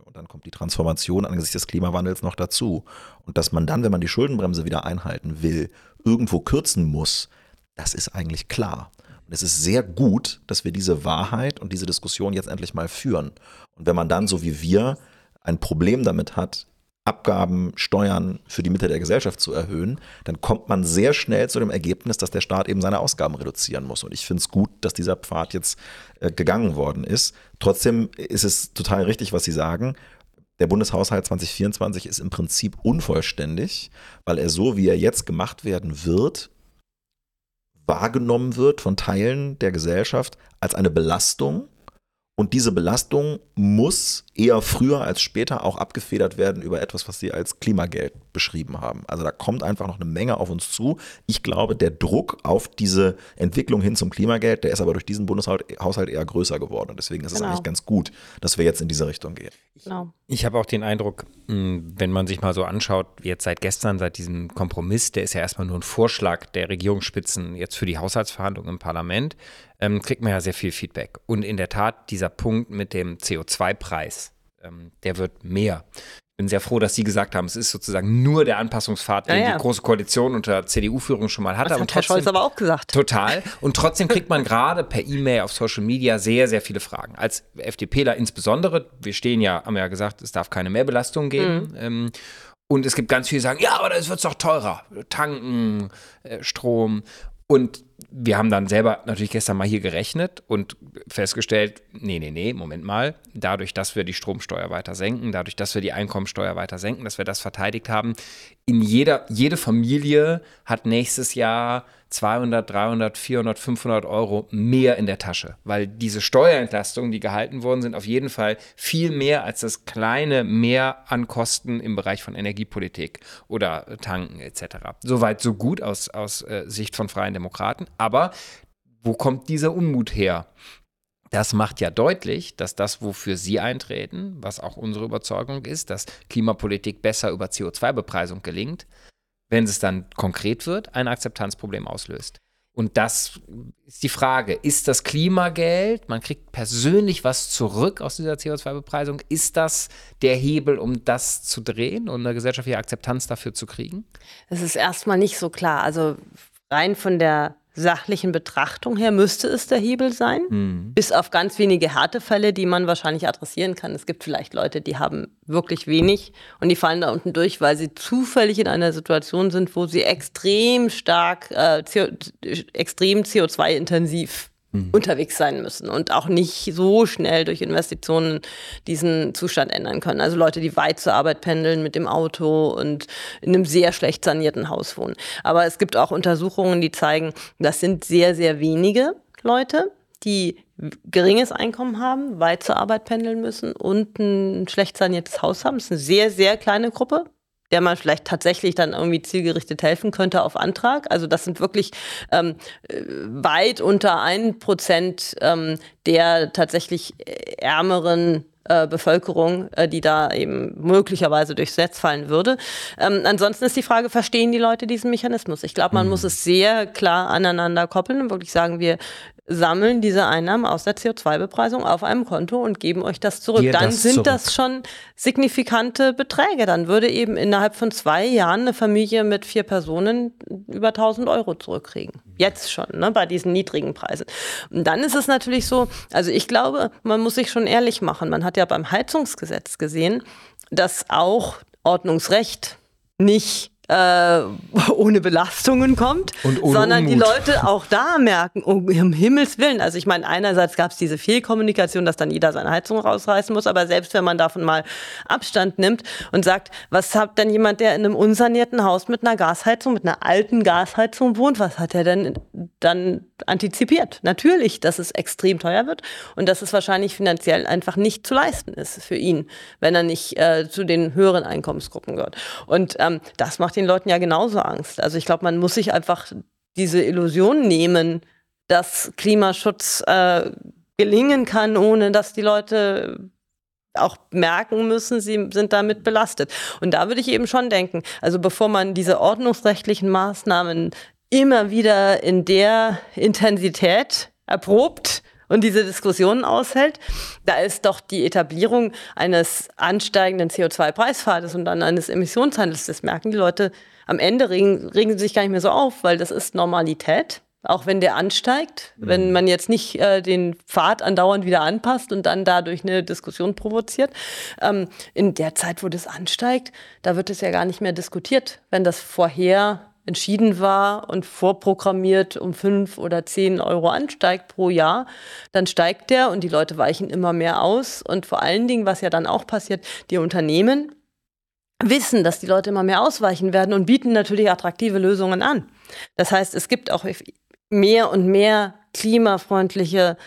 Und dann kommt die Transformation angesichts des Klimawandels noch dazu. Und dass man dann, wenn man die Schuldenbremse wieder einhalten will, irgendwo kürzen muss, das ist eigentlich klar. Und es ist sehr gut, dass wir diese Wahrheit und diese Diskussion jetzt endlich mal führen. Und wenn man dann, so wie wir, ein Problem damit hat, Abgaben, Steuern für die Mitte der Gesellschaft zu erhöhen, dann kommt man sehr schnell zu dem Ergebnis, dass der Staat eben seine Ausgaben reduzieren muss. Und ich finde es gut, dass dieser Pfad jetzt äh, gegangen worden ist. Trotzdem ist es total richtig, was Sie sagen. Der Bundeshaushalt 2024 ist im Prinzip unvollständig, weil er so, wie er jetzt gemacht werden wird, wahrgenommen wird von Teilen der Gesellschaft als eine Belastung und diese Belastung muss eher früher als später auch abgefedert werden über etwas, was Sie als Klimageld beschrieben haben. Also da kommt einfach noch eine Menge auf uns zu. Ich glaube, der Druck auf diese Entwicklung hin zum Klimageld, der ist aber durch diesen Bundeshaushalt eher größer geworden. Und deswegen ist genau. es eigentlich ganz gut, dass wir jetzt in diese Richtung gehen. Genau. Ich habe auch den Eindruck, hm, wenn man sich mal so anschaut, jetzt seit gestern, seit diesem Kompromiss, der ist ja erstmal nur ein Vorschlag der Regierungsspitzen jetzt für die Haushaltsverhandlungen im Parlament ähm, kriegt man ja sehr viel Feedback. Und in der Tat, dieser Punkt mit dem CO2-Preis, ähm, der wird mehr. Ich bin sehr froh, dass Sie gesagt haben, es ist sozusagen nur der Anpassungspfad, den ja, ja. die Große Koalition unter CDU-Führung schon mal hatte. Das hat Herr Scholz aber auch gesagt. Total. Und trotzdem kriegt man gerade per E-Mail auf Social Media sehr, sehr viele Fragen. Als FDPler insbesondere, wir stehen ja, haben ja gesagt, es darf keine Mehrbelastung geben. Mhm. Ähm, und es gibt ganz viele, die sagen, ja, aber das wird doch teurer. Tanken, äh, Strom. Und wir haben dann selber natürlich gestern mal hier gerechnet und festgestellt, nee, nee, nee, Moment mal, dadurch, dass wir die Stromsteuer weiter senken, dadurch, dass wir die Einkommensteuer weiter senken, dass wir das verteidigt haben, in jeder, jede Familie hat nächstes Jahr 200, 300, 400, 500 Euro mehr in der Tasche, weil diese Steuerentlastungen, die gehalten worden sind, auf jeden Fall viel mehr als das kleine Mehr an Kosten im Bereich von Energiepolitik oder Tanken etc. Soweit so gut aus, aus äh, Sicht von Freien Demokraten. Aber wo kommt dieser Unmut her? Das macht ja deutlich, dass das, wofür Sie eintreten, was auch unsere Überzeugung ist, dass Klimapolitik besser über CO2-Bepreisung gelingt, wenn es dann konkret wird, ein Akzeptanzproblem auslöst. Und das ist die Frage, ist das Klimageld, man kriegt persönlich was zurück aus dieser CO2-Bepreisung, ist das der Hebel, um das zu drehen und eine gesellschaftliche Akzeptanz dafür zu kriegen? Das ist erstmal nicht so klar. Also rein von der sachlichen Betrachtung her müsste es der Hebel sein, mhm. bis auf ganz wenige Härtefälle, die man wahrscheinlich adressieren kann. Es gibt vielleicht Leute, die haben wirklich wenig und die fallen da unten durch, weil sie zufällig in einer Situation sind, wo sie extrem stark, äh, CO, extrem CO2-intensiv mhm. unterwegs sein müssen und auch nicht so schnell durch Investitionen diesen Zustand ändern können. Also Leute, die weit zur Arbeit pendeln mit dem Auto und in einem sehr schlecht sanierten Haus wohnen. Aber es gibt auch Untersuchungen, die zeigen, das sind sehr, sehr wenige Leute, die geringes Einkommen haben, weit zur Arbeit pendeln müssen und ein schlecht saniertes Haus haben. Das ist eine sehr, sehr kleine Gruppe der man vielleicht tatsächlich dann irgendwie zielgerichtet helfen könnte auf Antrag. Also das sind wirklich ähm, äh, weit unter ein Prozent ähm, der tatsächlich ärmeren äh, Bevölkerung, äh, die da eben möglicherweise durchs Netz fallen würde. Ähm, ansonsten ist die Frage, verstehen die Leute diesen Mechanismus? Ich glaube, man mhm. muss es sehr klar aneinander koppeln und wirklich sagen, wir sammeln diese Einnahmen aus der CO2-Bepreisung auf einem Konto und geben euch das zurück. Dir Dann das sind zurück. das schon signifikante Beträge. Dann würde eben innerhalb von zwei Jahren eine Familie mit vier Personen über 1000 Euro zurückkriegen. Jetzt schon, ne, bei diesen niedrigen Preisen. Und dann ist es natürlich so, also ich glaube, man muss sich schon ehrlich machen. Man hat ja beim Heizungsgesetz gesehen, dass auch Ordnungsrecht nicht äh, ohne Belastungen kommt, ohne sondern Unmut. die Leute auch da merken, um, Himmels Willen. Also ich meine, einerseits gab es diese Fehlkommunikation, dass dann jeder seine Heizung rausreißen muss, aber selbst wenn man davon mal Abstand nimmt und sagt, was hat denn jemand, der in einem unsanierten Haus mit einer Gasheizung, mit einer alten Gasheizung wohnt, was hat er denn dann antizipiert? Natürlich, dass es extrem teuer wird und dass es wahrscheinlich finanziell einfach nicht zu leisten ist für ihn, wenn er nicht äh, zu den höheren Einkommensgruppen gehört. Und ähm, das macht den Leuten ja genauso Angst. Also ich glaube, man muss sich einfach diese Illusion nehmen, dass Klimaschutz äh, gelingen kann, ohne dass die Leute auch merken müssen, sie sind damit belastet. Und da würde ich eben schon denken, also bevor man diese ordnungsrechtlichen Maßnahmen immer wieder in der Intensität erprobt, und diese Diskussionen aushält, da ist doch die Etablierung eines ansteigenden CO2-Preispfades und dann eines Emissionshandels, das merken die Leute am Ende, regen, regen sie sich gar nicht mehr so auf, weil das ist Normalität. Auch wenn der ansteigt, mhm. wenn man jetzt nicht äh, den Pfad andauernd wieder anpasst und dann dadurch eine Diskussion provoziert. Ähm, in der Zeit, wo das ansteigt, da wird es ja gar nicht mehr diskutiert, wenn das vorher entschieden war und vorprogrammiert um fünf oder zehn Euro ansteigt pro Jahr, dann steigt der und die Leute weichen immer mehr aus. Und vor allen Dingen, was ja dann auch passiert, die Unternehmen wissen, dass die Leute immer mehr ausweichen werden und bieten natürlich attraktive Lösungen an. Das heißt, es gibt auch mehr und mehr klimafreundliche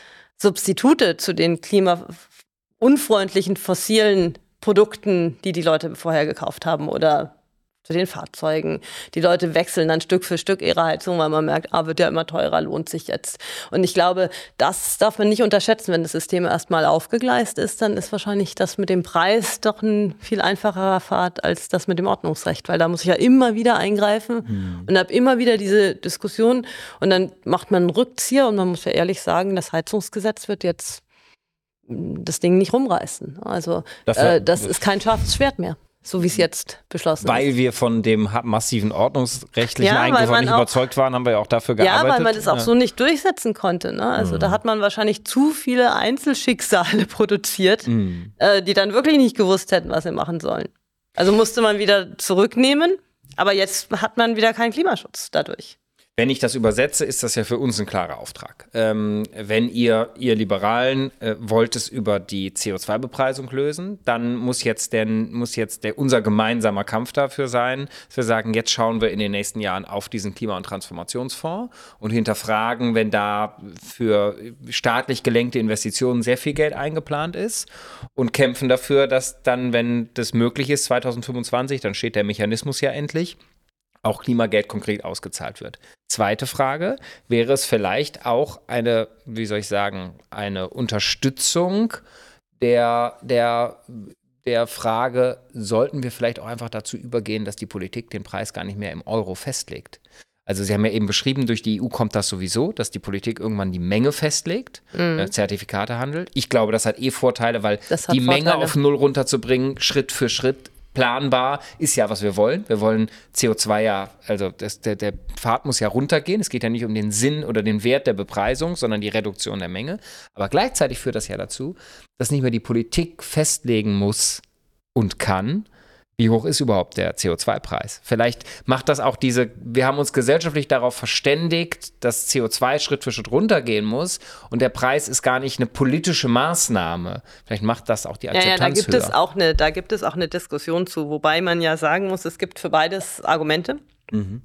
Substitute zu den klimaunfreundlichen fossilen Produkten, die die Leute vorher gekauft haben oder zu den Fahrzeugen. Die Leute wechseln dann Stück für Stück ihre Heizung, weil man merkt, ah, wird ja immer teurer, lohnt sich jetzt. Und ich glaube, das darf man nicht unterschätzen. Wenn das System erstmal aufgegleist ist, dann ist wahrscheinlich das mit dem Preis doch ein viel einfacherer Pfad als das mit dem Ordnungsrecht, weil da muss ich ja immer wieder eingreifen mhm. und habe immer wieder diese Diskussion und dann macht man einen Rückzieher und man muss ja ehrlich sagen, das Heizungsgesetz wird jetzt das Ding nicht rumreißen. Also Dafür, äh, das ist kein scharfes Schwert mehr so wie es jetzt beschlossen weil ist. Weil wir von dem massiven ordnungsrechtlichen ja, Eingriff nicht überzeugt waren, haben wir ja auch dafür gearbeitet. Ja, weil man das auch so nicht durchsetzen konnte. Ne? Also mhm. da hat man wahrscheinlich zu viele Einzelschicksale produziert, mhm. äh, die dann wirklich nicht gewusst hätten, was sie machen sollen. Also musste man wieder zurücknehmen, aber jetzt hat man wieder keinen Klimaschutz dadurch. Wenn ich das übersetze, ist das ja für uns ein klarer Auftrag. Ähm, wenn ihr, ihr Liberalen, äh, wollt es über die CO2-Bepreisung lösen, dann muss jetzt, der, muss jetzt der, unser gemeinsamer Kampf dafür sein, dass wir sagen, jetzt schauen wir in den nächsten Jahren auf diesen Klima- und Transformationsfonds und hinterfragen, wenn da für staatlich gelenkte Investitionen sehr viel Geld eingeplant ist und kämpfen dafür, dass dann, wenn das möglich ist, 2025, dann steht der Mechanismus ja endlich, auch Klimageld konkret ausgezahlt wird. Zweite Frage, wäre es vielleicht auch eine, wie soll ich sagen, eine Unterstützung der, der, der Frage, sollten wir vielleicht auch einfach dazu übergehen, dass die Politik den Preis gar nicht mehr im Euro festlegt? Also Sie haben ja eben beschrieben, durch die EU kommt das sowieso, dass die Politik irgendwann die Menge festlegt, mm. äh, Zertifikate handelt. Ich glaube, das hat eh Vorteile, weil die Vorteile. Menge auf Null runterzubringen, Schritt für Schritt, planbar ist ja, was wir wollen. Wir wollen CO2 ja, also das, der, der Pfad muss ja runtergehen. Es geht ja nicht um den Sinn oder den Wert der Bepreisung, sondern die Reduktion der Menge. Aber gleichzeitig führt das ja dazu, dass nicht mehr die Politik festlegen muss und kann, wie hoch ist überhaupt der CO2-Preis? Vielleicht macht das auch diese, wir haben uns gesellschaftlich darauf verständigt, dass CO2 Schritt für Schritt runtergehen muss und der Preis ist gar nicht eine politische Maßnahme. Vielleicht macht das auch die Akzeptanz ja, ja, da gibt höher. Es auch eine, da gibt es auch eine Diskussion zu, wobei man ja sagen muss, es gibt für beides Argumente. Mhm.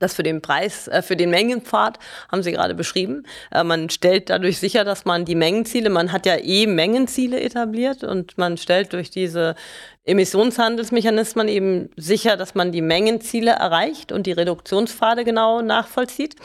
Das für den Preis, äh, für den Mengenpfad haben Sie gerade beschrieben. Äh, man stellt dadurch sicher, dass man die Mengenziele, man hat ja eh Mengenziele etabliert und man stellt durch diese Emissionshandelsmechanismen eben sicher, dass man die Mengenziele erreicht und die Reduktionspfade genau nachvollzieht.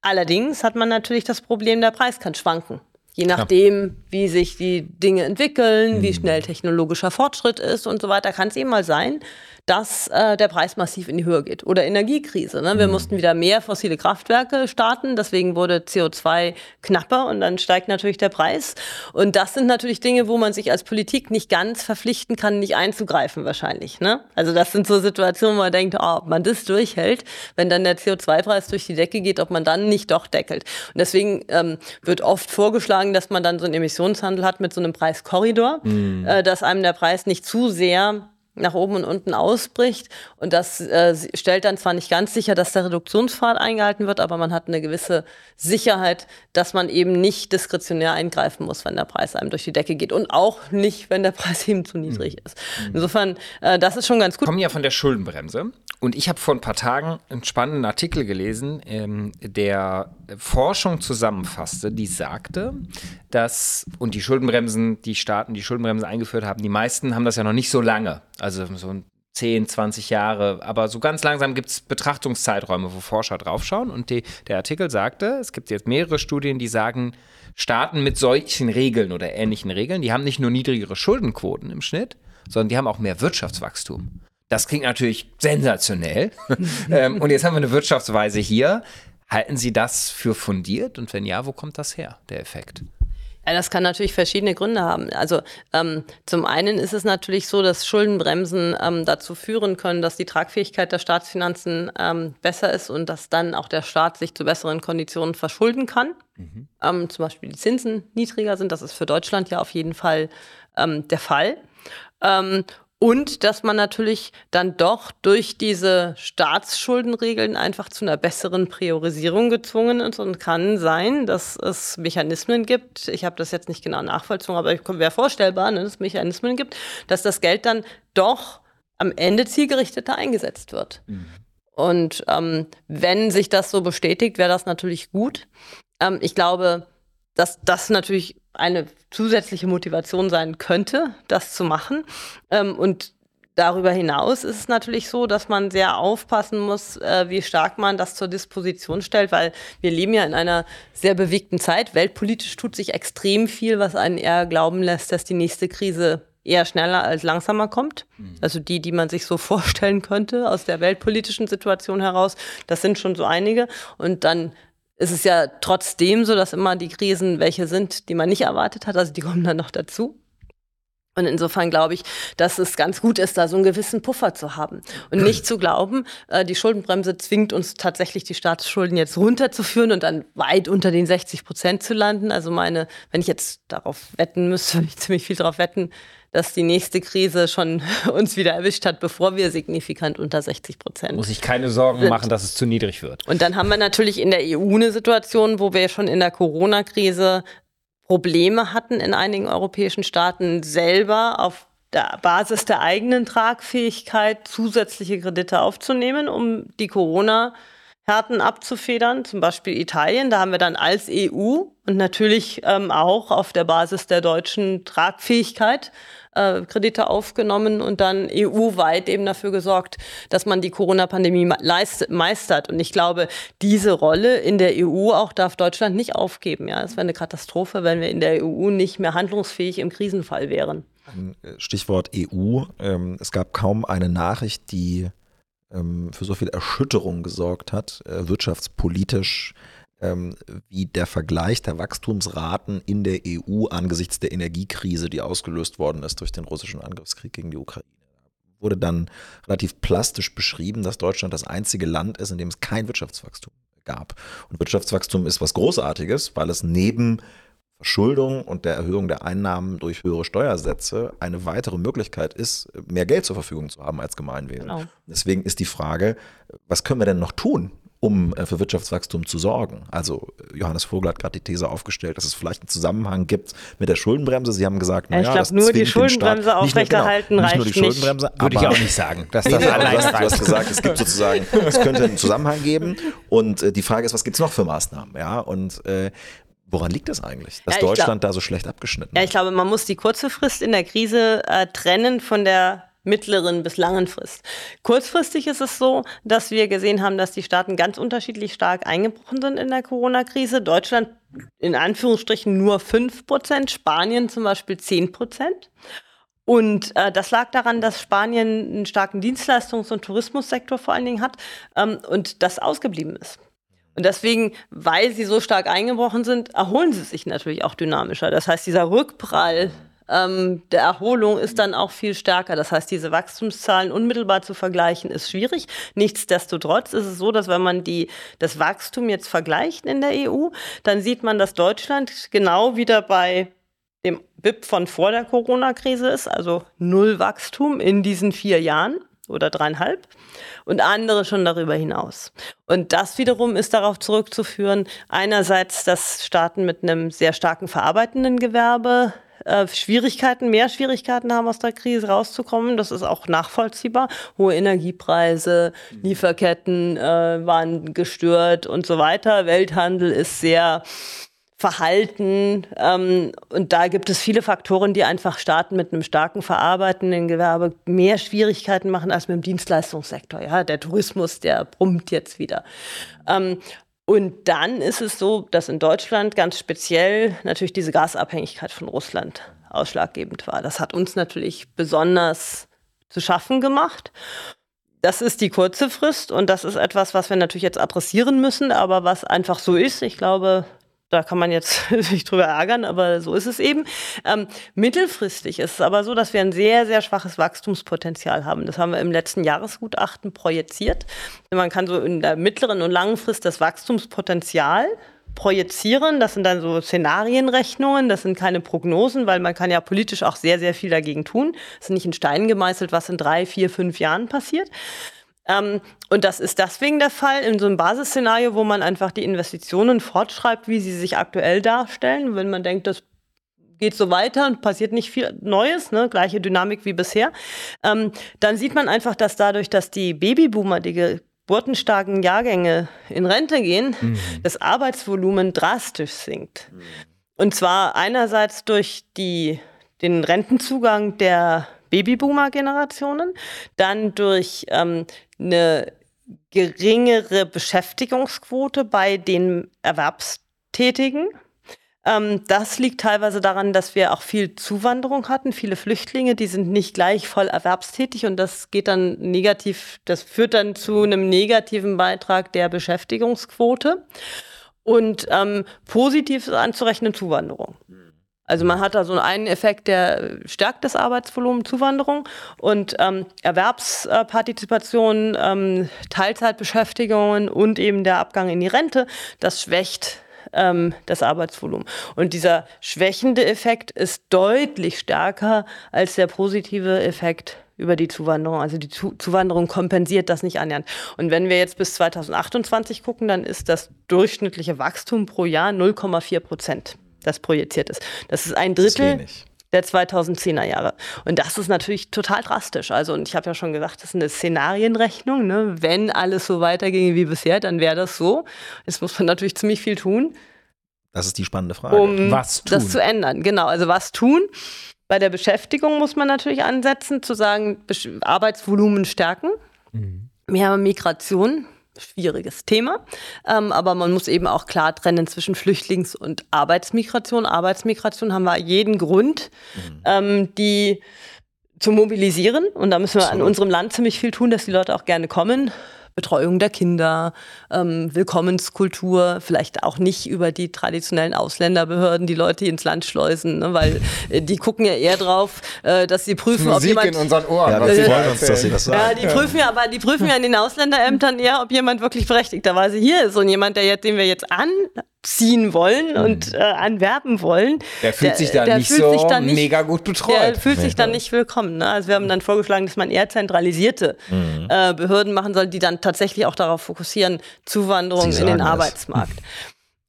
Allerdings hat man natürlich das Problem, der Preis kann schwanken. Je nachdem, wie sich die Dinge entwickeln, wie mhm. schnell technologischer Fortschritt ist und so weiter, kann es eben mal sein, dass äh, der Preis massiv in die Höhe geht. Oder Energiekrise. Ne? Wir mhm. mussten wieder mehr fossile Kraftwerke starten, deswegen wurde CO2 knapper und dann steigt natürlich der Preis. Und das sind natürlich Dinge, wo man sich als Politik nicht ganz verpflichten kann, nicht einzugreifen wahrscheinlich. Ne? Also das sind so Situationen, wo man denkt, oh, ob man das durchhält, wenn dann der CO2-Preis durch die Decke geht, ob man dann nicht doch deckelt. Und deswegen ähm, wird oft vorgeschlagen, dass man dann so einen Emissionshandel hat mit so einem Preiskorridor, mhm. äh, dass einem der Preis nicht zu sehr nach oben und unten ausbricht. Und das äh, stellt dann zwar nicht ganz sicher, dass der Reduktionspfad eingehalten wird, aber man hat eine gewisse Sicherheit, dass man eben nicht diskretionär eingreifen muss, wenn der Preis einem durch die Decke geht. Und auch nicht, wenn der Preis eben zu niedrig ist. Insofern, äh, das ist schon ganz gut. Wir kommen ja von der Schuldenbremse. Und ich habe vor ein paar Tagen einen spannenden Artikel gelesen, ähm, der Forschung zusammenfasste, die sagte, dass, und die Schuldenbremsen, die Staaten, die Schuldenbremsen eingeführt haben, die meisten haben das ja noch nicht so lange, also so 10, 20 Jahre, aber so ganz langsam gibt es Betrachtungszeiträume, wo Forscher draufschauen. Und die, der Artikel sagte, es gibt jetzt mehrere Studien, die sagen, Staaten mit solchen Regeln oder ähnlichen Regeln, die haben nicht nur niedrigere Schuldenquoten im Schnitt, sondern die haben auch mehr Wirtschaftswachstum. Das klingt natürlich sensationell. ähm, und jetzt haben wir eine Wirtschaftsweise hier. Halten Sie das für fundiert? Und wenn ja, wo kommt das her, der Effekt? Ja, das kann natürlich verschiedene Gründe haben. Also ähm, zum einen ist es natürlich so, dass Schuldenbremsen ähm, dazu führen können, dass die Tragfähigkeit der Staatsfinanzen ähm, besser ist und dass dann auch der Staat sich zu besseren Konditionen verschulden kann. Mhm. Ähm, zum Beispiel die Zinsen niedriger sind. Das ist für Deutschland ja auf jeden Fall ähm, der Fall. Und dass man natürlich dann doch durch diese Staatsschuldenregeln einfach zu einer besseren Priorisierung gezwungen ist und kann sein, dass es Mechanismen gibt, ich habe das jetzt nicht genau nachvollzogen, aber wäre vorstellbar, ne, dass es Mechanismen gibt, dass das Geld dann doch am Ende zielgerichteter eingesetzt wird. Mhm. Und ähm, wenn sich das so bestätigt, wäre das natürlich gut. Ähm, ich glaube, dass das natürlich eine zusätzliche Motivation sein könnte, das zu machen. Ähm, und darüber hinaus ist es natürlich so, dass man sehr aufpassen muss, äh, wie stark man das zur Disposition stellt, weil wir leben ja in einer sehr bewegten Zeit. Weltpolitisch tut sich extrem viel, was einen eher glauben lässt, dass die nächste Krise eher schneller als langsamer kommt. Mhm. Also die, die man sich so vorstellen könnte aus der weltpolitischen Situation heraus, das sind schon so einige. Und dann ist es ja trotzdem so, dass immer die Krisen welche sind, die man nicht erwartet hat. Also die kommen dann noch dazu. Und insofern glaube ich, dass es ganz gut ist, da so einen gewissen Puffer zu haben. Und nicht zu glauben, äh, die Schuldenbremse zwingt uns tatsächlich, die Staatsschulden jetzt runterzuführen und dann weit unter den 60 Prozent zu landen. Also meine, wenn ich jetzt darauf wetten müsste, würde ich ziemlich viel darauf wetten, dass die nächste Krise schon uns wieder erwischt hat, bevor wir signifikant unter 60 Prozent. Muss ich keine Sorgen sind. machen, dass es zu niedrig wird. Und dann haben wir natürlich in der EU eine Situation, wo wir schon in der Corona-Krise Probleme hatten in einigen europäischen Staaten selber auf der Basis der eigenen Tragfähigkeit zusätzliche Kredite aufzunehmen, um die Corona Härten abzufedern, zum Beispiel Italien. Da haben wir dann als EU und natürlich ähm, auch auf der Basis der deutschen Tragfähigkeit äh, Kredite aufgenommen und dann EU-weit eben dafür gesorgt, dass man die Corona-Pandemie meistert. Und ich glaube, diese Rolle in der EU auch darf Deutschland nicht aufgeben. Ja, es wäre eine Katastrophe, wenn wir in der EU nicht mehr handlungsfähig im Krisenfall wären. Äh, Stichwort EU. Ähm, es gab kaum eine Nachricht, die ähm, für so viel Erschütterung gesorgt hat, äh, wirtschaftspolitisch ähm, wie der Vergleich der Wachstumsraten in der EU angesichts der Energiekrise, die ausgelöst worden ist durch den russischen Angriffskrieg gegen die Ukraine. Wurde dann relativ plastisch beschrieben, dass Deutschland das einzige Land ist, in dem es kein Wirtschaftswachstum gab. Und Wirtschaftswachstum ist was Großartiges, weil es neben Verschuldung und der Erhöhung der Einnahmen durch höhere Steuersätze eine weitere Möglichkeit ist, mehr Geld zur Verfügung zu haben als Gemeinwesen. Genau. Deswegen ist die Frage, was können wir denn noch tun, um äh, für Wirtschaftswachstum zu sorgen. Also äh, Johannes Vogel hat gerade die These aufgestellt, dass es vielleicht einen Zusammenhang gibt mit der Schuldenbremse. Sie haben gesagt, naja, ich glaube, nur die Schuldenbremse aufrechterhalten genau, reicht nicht. Nur die Schuldenbremse, nicht. Würde ich auch nicht sagen. Dass das nee, allein du, hast, du hast gesagt, es gibt sozusagen, es könnte einen Zusammenhang geben. Und äh, die Frage ist, was gibt es noch für Maßnahmen? Ja, und äh, Woran liegt das eigentlich, dass ja, Deutschland glaub, da so schlecht abgeschnitten Ja, ich glaube, man muss die kurze Frist in der Krise äh, trennen von der mittleren bis langen Frist. Kurzfristig ist es so, dass wir gesehen haben, dass die Staaten ganz unterschiedlich stark eingebrochen sind in der Corona-Krise. Deutschland in Anführungsstrichen nur 5 Prozent, Spanien zum Beispiel 10 Prozent. Und äh, das lag daran, dass Spanien einen starken Dienstleistungs- und Tourismussektor vor allen Dingen hat ähm, und das ausgeblieben ist. Und deswegen, weil sie so stark eingebrochen sind, erholen sie sich natürlich auch dynamischer. Das heißt, dieser Rückprall ähm, der Erholung ist dann auch viel stärker. Das heißt, diese Wachstumszahlen unmittelbar zu vergleichen, ist schwierig. Nichtsdestotrotz ist es so, dass wenn man die, das Wachstum jetzt vergleicht in der EU, dann sieht man, dass Deutschland genau wieder bei dem BIP von vor der Corona-Krise ist, also null Wachstum in diesen vier Jahren oder dreieinhalb und andere schon darüber hinaus. Und das wiederum ist darauf zurückzuführen, einerseits, dass Staaten mit einem sehr starken verarbeitenden Gewerbe äh, Schwierigkeiten, mehr Schwierigkeiten haben, aus der Krise rauszukommen. Das ist auch nachvollziehbar. Hohe Energiepreise, Lieferketten äh, waren gestört und so weiter. Welthandel ist sehr verhalten. Ähm, und da gibt es viele Faktoren, die einfach Staaten mit einem starken verarbeitenden Gewerbe mehr Schwierigkeiten machen als mit dem Dienstleistungssektor. Ja, der Tourismus, der brummt jetzt wieder. Ähm, und dann ist es so, dass in Deutschland ganz speziell natürlich diese Gasabhängigkeit von Russland ausschlaggebend war. Das hat uns natürlich besonders zu schaffen gemacht. Das ist die kurze Frist und das ist etwas, was wir natürlich jetzt adressieren müssen, aber was einfach so ist. Ich glaube, da kann man jetzt sich drüber ärgern, aber so ist es eben. Ähm, mittelfristig ist es aber so, dass wir ein sehr, sehr schwaches Wachstumspotenzial haben. Das haben wir im letzten Jahresgutachten projiziert. Man kann so in der mittleren und langen Frist das Wachstumspotenzial projizieren. Das sind dann so Szenarienrechnungen, das sind keine Prognosen, weil man kann ja politisch auch sehr, sehr viel dagegen tun. Es ist nicht in Stein gemeißelt, was in drei, vier, fünf Jahren passiert. Ähm, und das ist deswegen der Fall in so einem Basisszenario, wo man einfach die Investitionen fortschreibt, wie sie sich aktuell darstellen. Wenn man denkt, das geht so weiter und passiert nicht viel Neues, ne? gleiche Dynamik wie bisher, ähm, dann sieht man einfach, dass dadurch, dass die Babyboomer, die geburtenstarken Jahrgänge in Rente gehen, mhm. das Arbeitsvolumen drastisch sinkt. Mhm. Und zwar einerseits durch die, den Rentenzugang der Babyboomer-Generationen, dann durch ähm, eine geringere Beschäftigungsquote bei den Erwerbstätigen. Ähm, das liegt teilweise daran, dass wir auch viel Zuwanderung hatten, viele Flüchtlinge, die sind nicht gleich voll erwerbstätig und das geht dann negativ, das führt dann zu einem negativen Beitrag der Beschäftigungsquote und ähm, positiv anzurechnen Zuwanderung. Also man hat da so einen Effekt, der stärkt das Arbeitsvolumen, Zuwanderung und ähm, Erwerbspartizipation, ähm, Teilzeitbeschäftigungen und eben der Abgang in die Rente, das schwächt ähm, das Arbeitsvolumen. Und dieser schwächende Effekt ist deutlich stärker als der positive Effekt über die Zuwanderung. Also die Zu Zuwanderung kompensiert das nicht annähernd. Und wenn wir jetzt bis 2028 gucken, dann ist das durchschnittliche Wachstum pro Jahr 0,4 Prozent das projiziert ist. Das ist ein Drittel der 2010er Jahre. Und das ist natürlich total drastisch. Also, und ich habe ja schon gesagt, das ist eine Szenarienrechnung. Ne? Wenn alles so weiterginge wie bisher, dann wäre das so. Jetzt muss man natürlich ziemlich viel tun. Das ist die spannende Frage. Um was tun? das zu ändern. Genau, also was tun? Bei der Beschäftigung muss man natürlich ansetzen, zu sagen, Arbeitsvolumen stärken. Mhm. Mehr Migration, schwieriges Thema. Ähm, aber man muss eben auch klar trennen zwischen Flüchtlings- und Arbeitsmigration. Arbeitsmigration haben wir jeden Grund, mhm. ähm, die zu mobilisieren. Und da müssen wir Absolut. an unserem Land ziemlich viel tun, dass die Leute auch gerne kommen. Betreuung der Kinder, ähm, Willkommenskultur, vielleicht auch nicht über die traditionellen Ausländerbehörden die Leute ins Land schleusen, ne, weil äh, die gucken ja eher drauf, äh, dass sie prüfen, Musik ob jemand in unseren Ohren. Ja, sie wollen uns, dass sie das sagen. Ja, die prüfen ja, aber die prüfen ja in den Ausländerämtern eher, ob jemand wirklich berechtigterweise hier ist und jemand, der jetzt, den wir jetzt an ziehen wollen mhm. und äh, anwerben wollen. Der fühlt der, sich da nicht so nicht, mega gut betreut. Der fühlt sich dann nicht willkommen. Ne? Also wir haben dann vorgeschlagen, dass man eher zentralisierte mhm. äh, Behörden machen soll, die dann tatsächlich auch darauf fokussieren, Zuwanderung in den Arbeitsmarkt.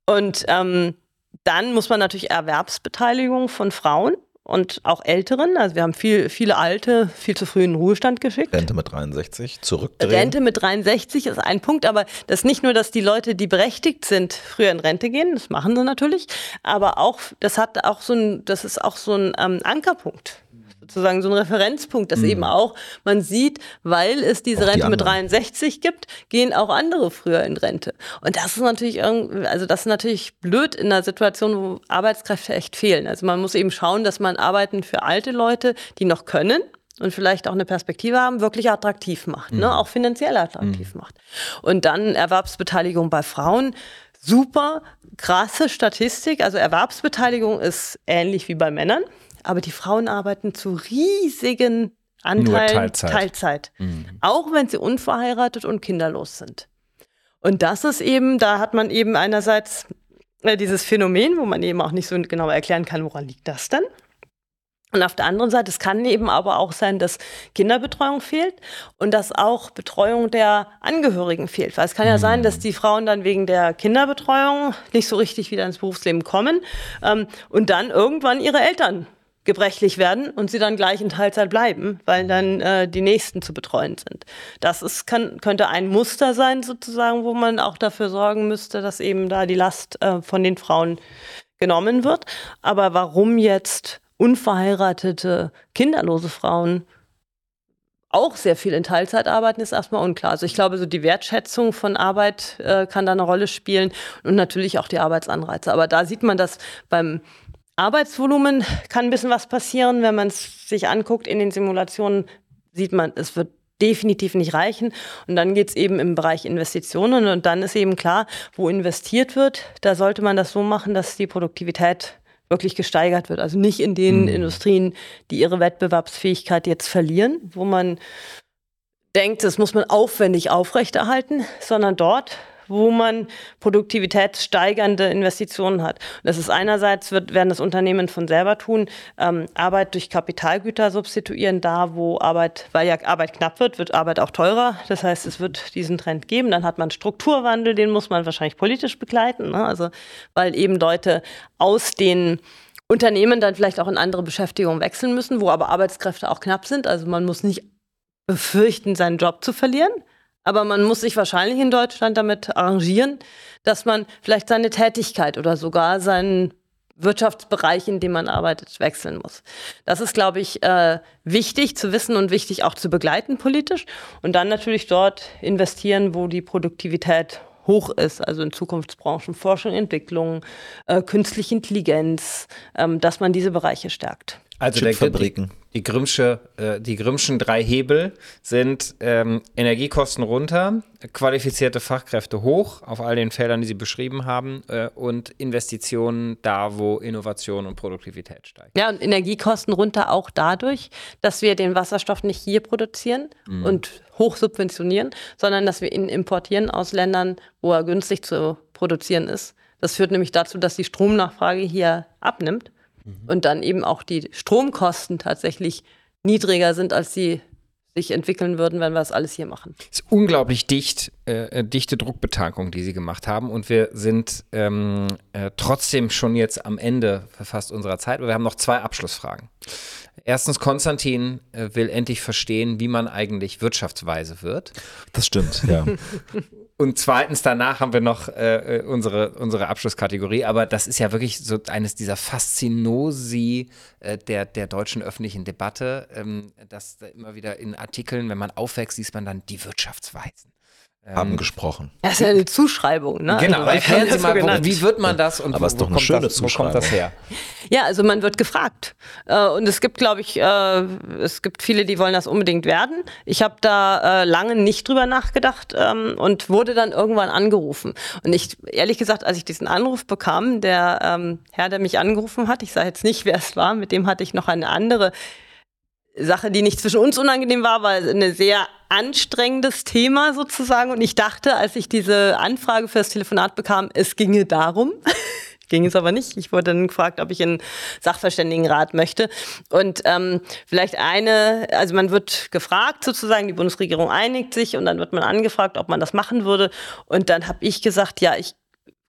Und ähm, dann muss man natürlich Erwerbsbeteiligung von Frauen und auch Älteren. Also wir haben viel, viele Alte viel zu früh in den Ruhestand geschickt. Rente mit 63, zurückdrehen. Rente mit 63 ist ein Punkt, aber das ist nicht nur, dass die Leute, die berechtigt sind, früher in Rente gehen, das machen sie natürlich, aber auch, das hat auch so ein, das ist auch so ein ähm, Ankerpunkt sozusagen so ein Referenzpunkt, dass mhm. eben auch man sieht, weil es diese auch Rente die mit 63 gibt, gehen auch andere früher in Rente. Und das ist natürlich irgendwie, also das ist natürlich blöd in einer Situation, wo Arbeitskräfte echt fehlen. Also man muss eben schauen, dass man Arbeiten für alte Leute, die noch können, und vielleicht auch eine Perspektive haben, wirklich attraktiv macht, ne? mhm. ne? auch finanziell attraktiv mhm. macht. Und dann Erwerbsbeteiligung bei Frauen, super krasse Statistik. Also Erwerbsbeteiligung ist ähnlich wie bei Männern aber die Frauen arbeiten zu riesigen Anteilen Teilzeit. Teilzeit. Mhm. Auch wenn sie unverheiratet und kinderlos sind. Und das ist eben, da hat man eben einerseits äh, dieses Phänomen, wo man eben auch nicht so genau erklären kann, woran liegt das denn? Und auf der anderen Seite, es kann eben aber auch sein, dass Kinderbetreuung fehlt und dass auch Betreuung der Angehörigen fehlt. Weil es kann ja sein, dass mhm. die Frauen dann wegen der Kinderbetreuung nicht so richtig wieder ins Berufsleben kommen ähm, und dann irgendwann ihre Eltern gebrechlich werden und sie dann gleich in Teilzeit bleiben, weil dann äh, die nächsten zu betreuen sind. Das ist, kann, könnte ein Muster sein, sozusagen, wo man auch dafür sorgen müsste, dass eben da die Last äh, von den Frauen genommen wird. Aber warum jetzt unverheiratete, kinderlose Frauen auch sehr viel in Teilzeit arbeiten, ist erstmal unklar. Also ich glaube, so die Wertschätzung von Arbeit äh, kann da eine Rolle spielen und natürlich auch die Arbeitsanreize. Aber da sieht man das beim Arbeitsvolumen kann ein bisschen was passieren. Wenn man es sich anguckt in den Simulationen, sieht man, es wird definitiv nicht reichen. Und dann geht es eben im Bereich Investitionen und dann ist eben klar, wo investiert wird, da sollte man das so machen, dass die Produktivität wirklich gesteigert wird. Also nicht in den mhm. Industrien, die ihre Wettbewerbsfähigkeit jetzt verlieren, wo man denkt, das muss man aufwendig aufrechterhalten, sondern dort, wo man produktivitätssteigernde Investitionen hat. Das ist einerseits, wird, werden das Unternehmen von selber tun, ähm, Arbeit durch Kapitalgüter substituieren, da wo Arbeit, weil ja Arbeit knapp wird, wird Arbeit auch teurer. Das heißt, es wird diesen Trend geben. Dann hat man Strukturwandel, den muss man wahrscheinlich politisch begleiten. Ne? Also, weil eben Leute aus den Unternehmen dann vielleicht auch in andere Beschäftigungen wechseln müssen, wo aber Arbeitskräfte auch knapp sind. Also man muss nicht befürchten, seinen Job zu verlieren. Aber man muss sich wahrscheinlich in Deutschland damit arrangieren, dass man vielleicht seine Tätigkeit oder sogar seinen Wirtschaftsbereich, in dem man arbeitet, wechseln muss. Das ist, glaube ich, äh, wichtig zu wissen und wichtig auch zu begleiten politisch. Und dann natürlich dort investieren, wo die Produktivität hoch ist, also in Zukunftsbranchen, Forschung, Entwicklung, äh, künstliche Intelligenz, ähm, dass man diese Bereiche stärkt. Also der, die, die, Grimmsche, äh, die Grimmschen drei Hebel sind ähm, Energiekosten runter, qualifizierte Fachkräfte hoch auf all den Feldern, die Sie beschrieben haben äh, und Investitionen da, wo Innovation und Produktivität steigen. Ja, und Energiekosten runter auch dadurch, dass wir den Wasserstoff nicht hier produzieren mhm. und hoch subventionieren, sondern dass wir ihn importieren aus Ländern, wo er günstig zu produzieren ist. Das führt nämlich dazu, dass die Stromnachfrage hier abnimmt Mhm. Und dann eben auch die Stromkosten tatsächlich niedriger sind, als sie sich entwickeln würden, wenn wir das alles hier machen. Es ist unglaublich dicht, äh, dichte Druckbetankung, die Sie gemacht haben. Und wir sind ähm, äh, trotzdem schon jetzt am Ende fast unserer Zeit. Aber wir haben noch zwei Abschlussfragen. Erstens, Konstantin äh, will endlich verstehen, wie man eigentlich wirtschaftsweise wird. Das stimmt, ja. Und zweitens, danach haben wir noch äh, äh, unsere, unsere Abschlusskategorie, aber das ist ja wirklich so eines dieser Faszinosi äh, der, der deutschen öffentlichen Debatte, ähm, dass da immer wieder in Artikeln, wenn man aufwächst, sieht man dann die Wirtschaftsweisen haben ähm, gesprochen. Das ist ja eine Zuschreibung, ne? Genau, also, erklären Sie mal, wo, wie wird man das und Aber wo, ist doch eine schöne das, wo kommt das her? Ja, also man wird gefragt. Äh, und es gibt, glaube ich, äh, es gibt viele, die wollen das unbedingt werden. Ich habe da äh, lange nicht drüber nachgedacht ähm, und wurde dann irgendwann angerufen. Und ich, ehrlich gesagt, als ich diesen Anruf bekam, der ähm, Herr, der mich angerufen hat, ich sage jetzt nicht, wer es war, mit dem hatte ich noch eine andere Sache, die nicht zwischen uns unangenehm war, war ein sehr anstrengendes Thema sozusagen. Und ich dachte, als ich diese Anfrage für das Telefonat bekam, es ginge darum. ging es aber nicht. Ich wurde dann gefragt, ob ich einen Sachverständigenrat möchte. Und ähm, vielleicht eine, also man wird gefragt sozusagen, die Bundesregierung einigt sich und dann wird man angefragt, ob man das machen würde. Und dann habe ich gesagt, ja, ich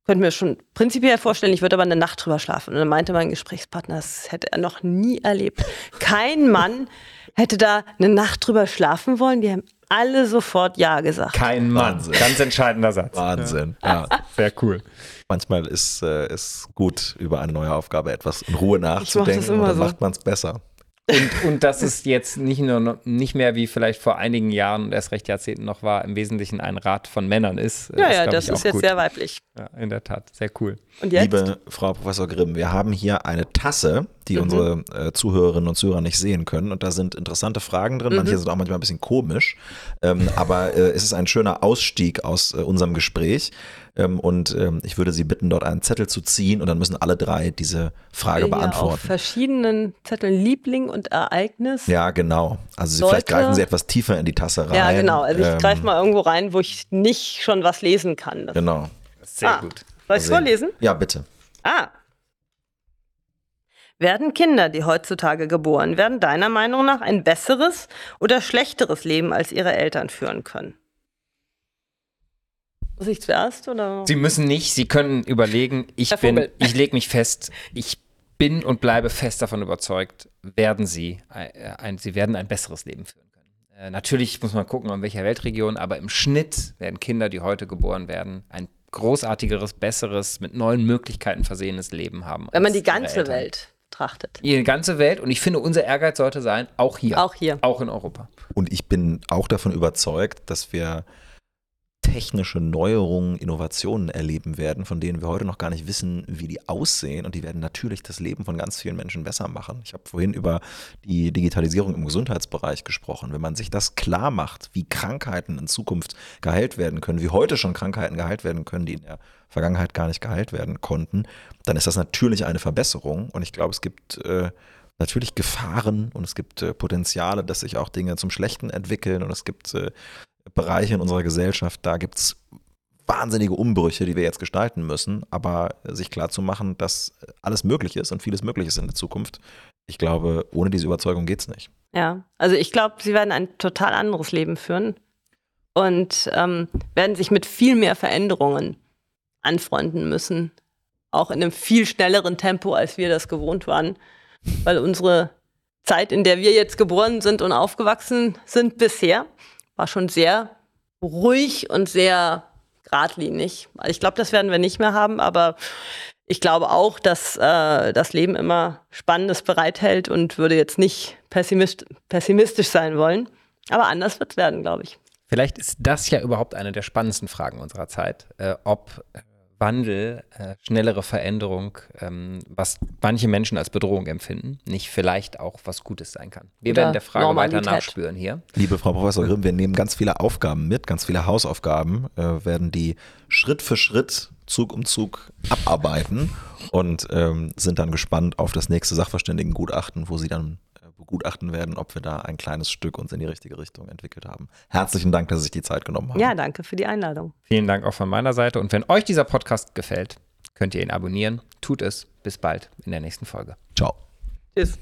könnte mir schon prinzipiell vorstellen, ich würde aber eine Nacht drüber schlafen. Und dann meinte mein Gesprächspartner, das hätte er noch nie erlebt. Kein Mann hätte da eine Nacht drüber schlafen wollen. Die haben alle sofort Ja gesagt. Kein Mann. Wahnsinn. Ganz entscheidender Satz. Wahnsinn. Ja. ja. Sehr cool. Manchmal ist es äh, gut, über eine neue Aufgabe etwas in Ruhe nachzudenken und dann so. macht man es besser. Und, und das ist jetzt nicht nur nicht mehr wie vielleicht vor einigen Jahren und erst recht Jahrzehnten noch war, im Wesentlichen ein Rat von Männern ist. Ja, das ja, das ist jetzt gut. sehr weiblich. Ja, in der Tat, sehr cool. Und jetzt? Liebe Frau Professor Grimm, wir haben hier eine Tasse, die mhm. unsere äh, Zuhörerinnen und Zuhörer nicht sehen können. Und da sind interessante Fragen drin. Mhm. Manche sind auch manchmal ein bisschen komisch. Ähm, aber äh, es ist ein schöner Ausstieg aus äh, unserem Gespräch. Ähm, und ähm, ich würde Sie bitten, dort einen Zettel zu ziehen und dann müssen alle drei diese Frage beantworten. Auf verschiedenen Zetteln Liebling und Ereignis. Ja, genau. Also Sie, vielleicht greifen Sie etwas tiefer in die Tasse rein. Ja, genau. Also ich ähm, greife mal irgendwo rein, wo ich nicht schon was lesen kann. Das genau. Sehr ah. gut. Soll ich es vorlesen? Ja, bitte. Ah. Werden Kinder, die heutzutage geboren werden, deiner Meinung nach ein besseres oder schlechteres Leben als ihre Eltern führen können? Muss ich zuerst oder? Sie müssen nicht, Sie können überlegen, ich bin, ich lege mich fest, ich bin und bleibe fest davon überzeugt, werden Sie ein, ein, Sie werden ein besseres Leben führen können. Äh, natürlich muss man gucken, in welcher Weltregion, aber im Schnitt werden Kinder, die heute geboren werden, ein großartigeres, besseres, mit neuen Möglichkeiten versehenes Leben haben. Wenn man die ganze Welt betrachtet. Die ganze Welt und ich finde, unser Ehrgeiz sollte sein, auch hier. Auch hier. Auch in Europa. Und ich bin auch davon überzeugt, dass wir technische Neuerungen, Innovationen erleben werden, von denen wir heute noch gar nicht wissen, wie die aussehen. Und die werden natürlich das Leben von ganz vielen Menschen besser machen. Ich habe vorhin über die Digitalisierung im Gesundheitsbereich gesprochen. Wenn man sich das klar macht, wie Krankheiten in Zukunft geheilt werden können, wie heute schon Krankheiten geheilt werden können, die in der Vergangenheit gar nicht geheilt werden konnten, dann ist das natürlich eine Verbesserung. Und ich glaube, es gibt äh, natürlich Gefahren und es gibt äh, Potenziale, dass sich auch Dinge zum Schlechten entwickeln und es gibt äh, Bereiche in unserer Gesellschaft, da gibt es wahnsinnige Umbrüche, die wir jetzt gestalten müssen, aber sich klar zu machen, dass alles möglich ist und vieles möglich ist in der Zukunft. Ich glaube, ohne diese Überzeugung geht es nicht. Ja, also ich glaube, sie werden ein total anderes Leben führen und ähm, werden sich mit viel mehr Veränderungen anfreunden müssen. Auch in einem viel schnelleren Tempo, als wir das gewohnt waren. Weil unsere Zeit, in der wir jetzt geboren sind und aufgewachsen sind bisher, war schon sehr ruhig und sehr geradlinig. Also ich glaube, das werden wir nicht mehr haben, aber ich glaube auch, dass äh, das Leben immer Spannendes bereithält und würde jetzt nicht pessimist pessimistisch sein wollen. Aber anders wird es werden, glaube ich. Vielleicht ist das ja überhaupt eine der spannendsten Fragen unserer Zeit, äh, ob äh, Wandel, äh, schnellere Veränderung, ähm, was manche Menschen als Bedrohung empfinden, nicht vielleicht auch was Gutes sein kann. Wir Oder werden der Frage Normalität. weiter nachspüren hier. Liebe Frau Professor Grimm, wir nehmen ganz viele Aufgaben mit, ganz viele Hausaufgaben, äh, werden die Schritt für Schritt, Zug um Zug abarbeiten und ähm, sind dann gespannt auf das nächste Sachverständigengutachten, wo Sie dann begutachten werden, ob wir da ein kleines Stück uns in die richtige Richtung entwickelt haben. Herzlichen Dank, dass Sie sich die Zeit genommen haben. Ja, danke für die Einladung. Vielen Dank auch von meiner Seite. Und wenn euch dieser Podcast gefällt, könnt ihr ihn abonnieren. Tut es. Bis bald in der nächsten Folge. Ciao. Tschüss.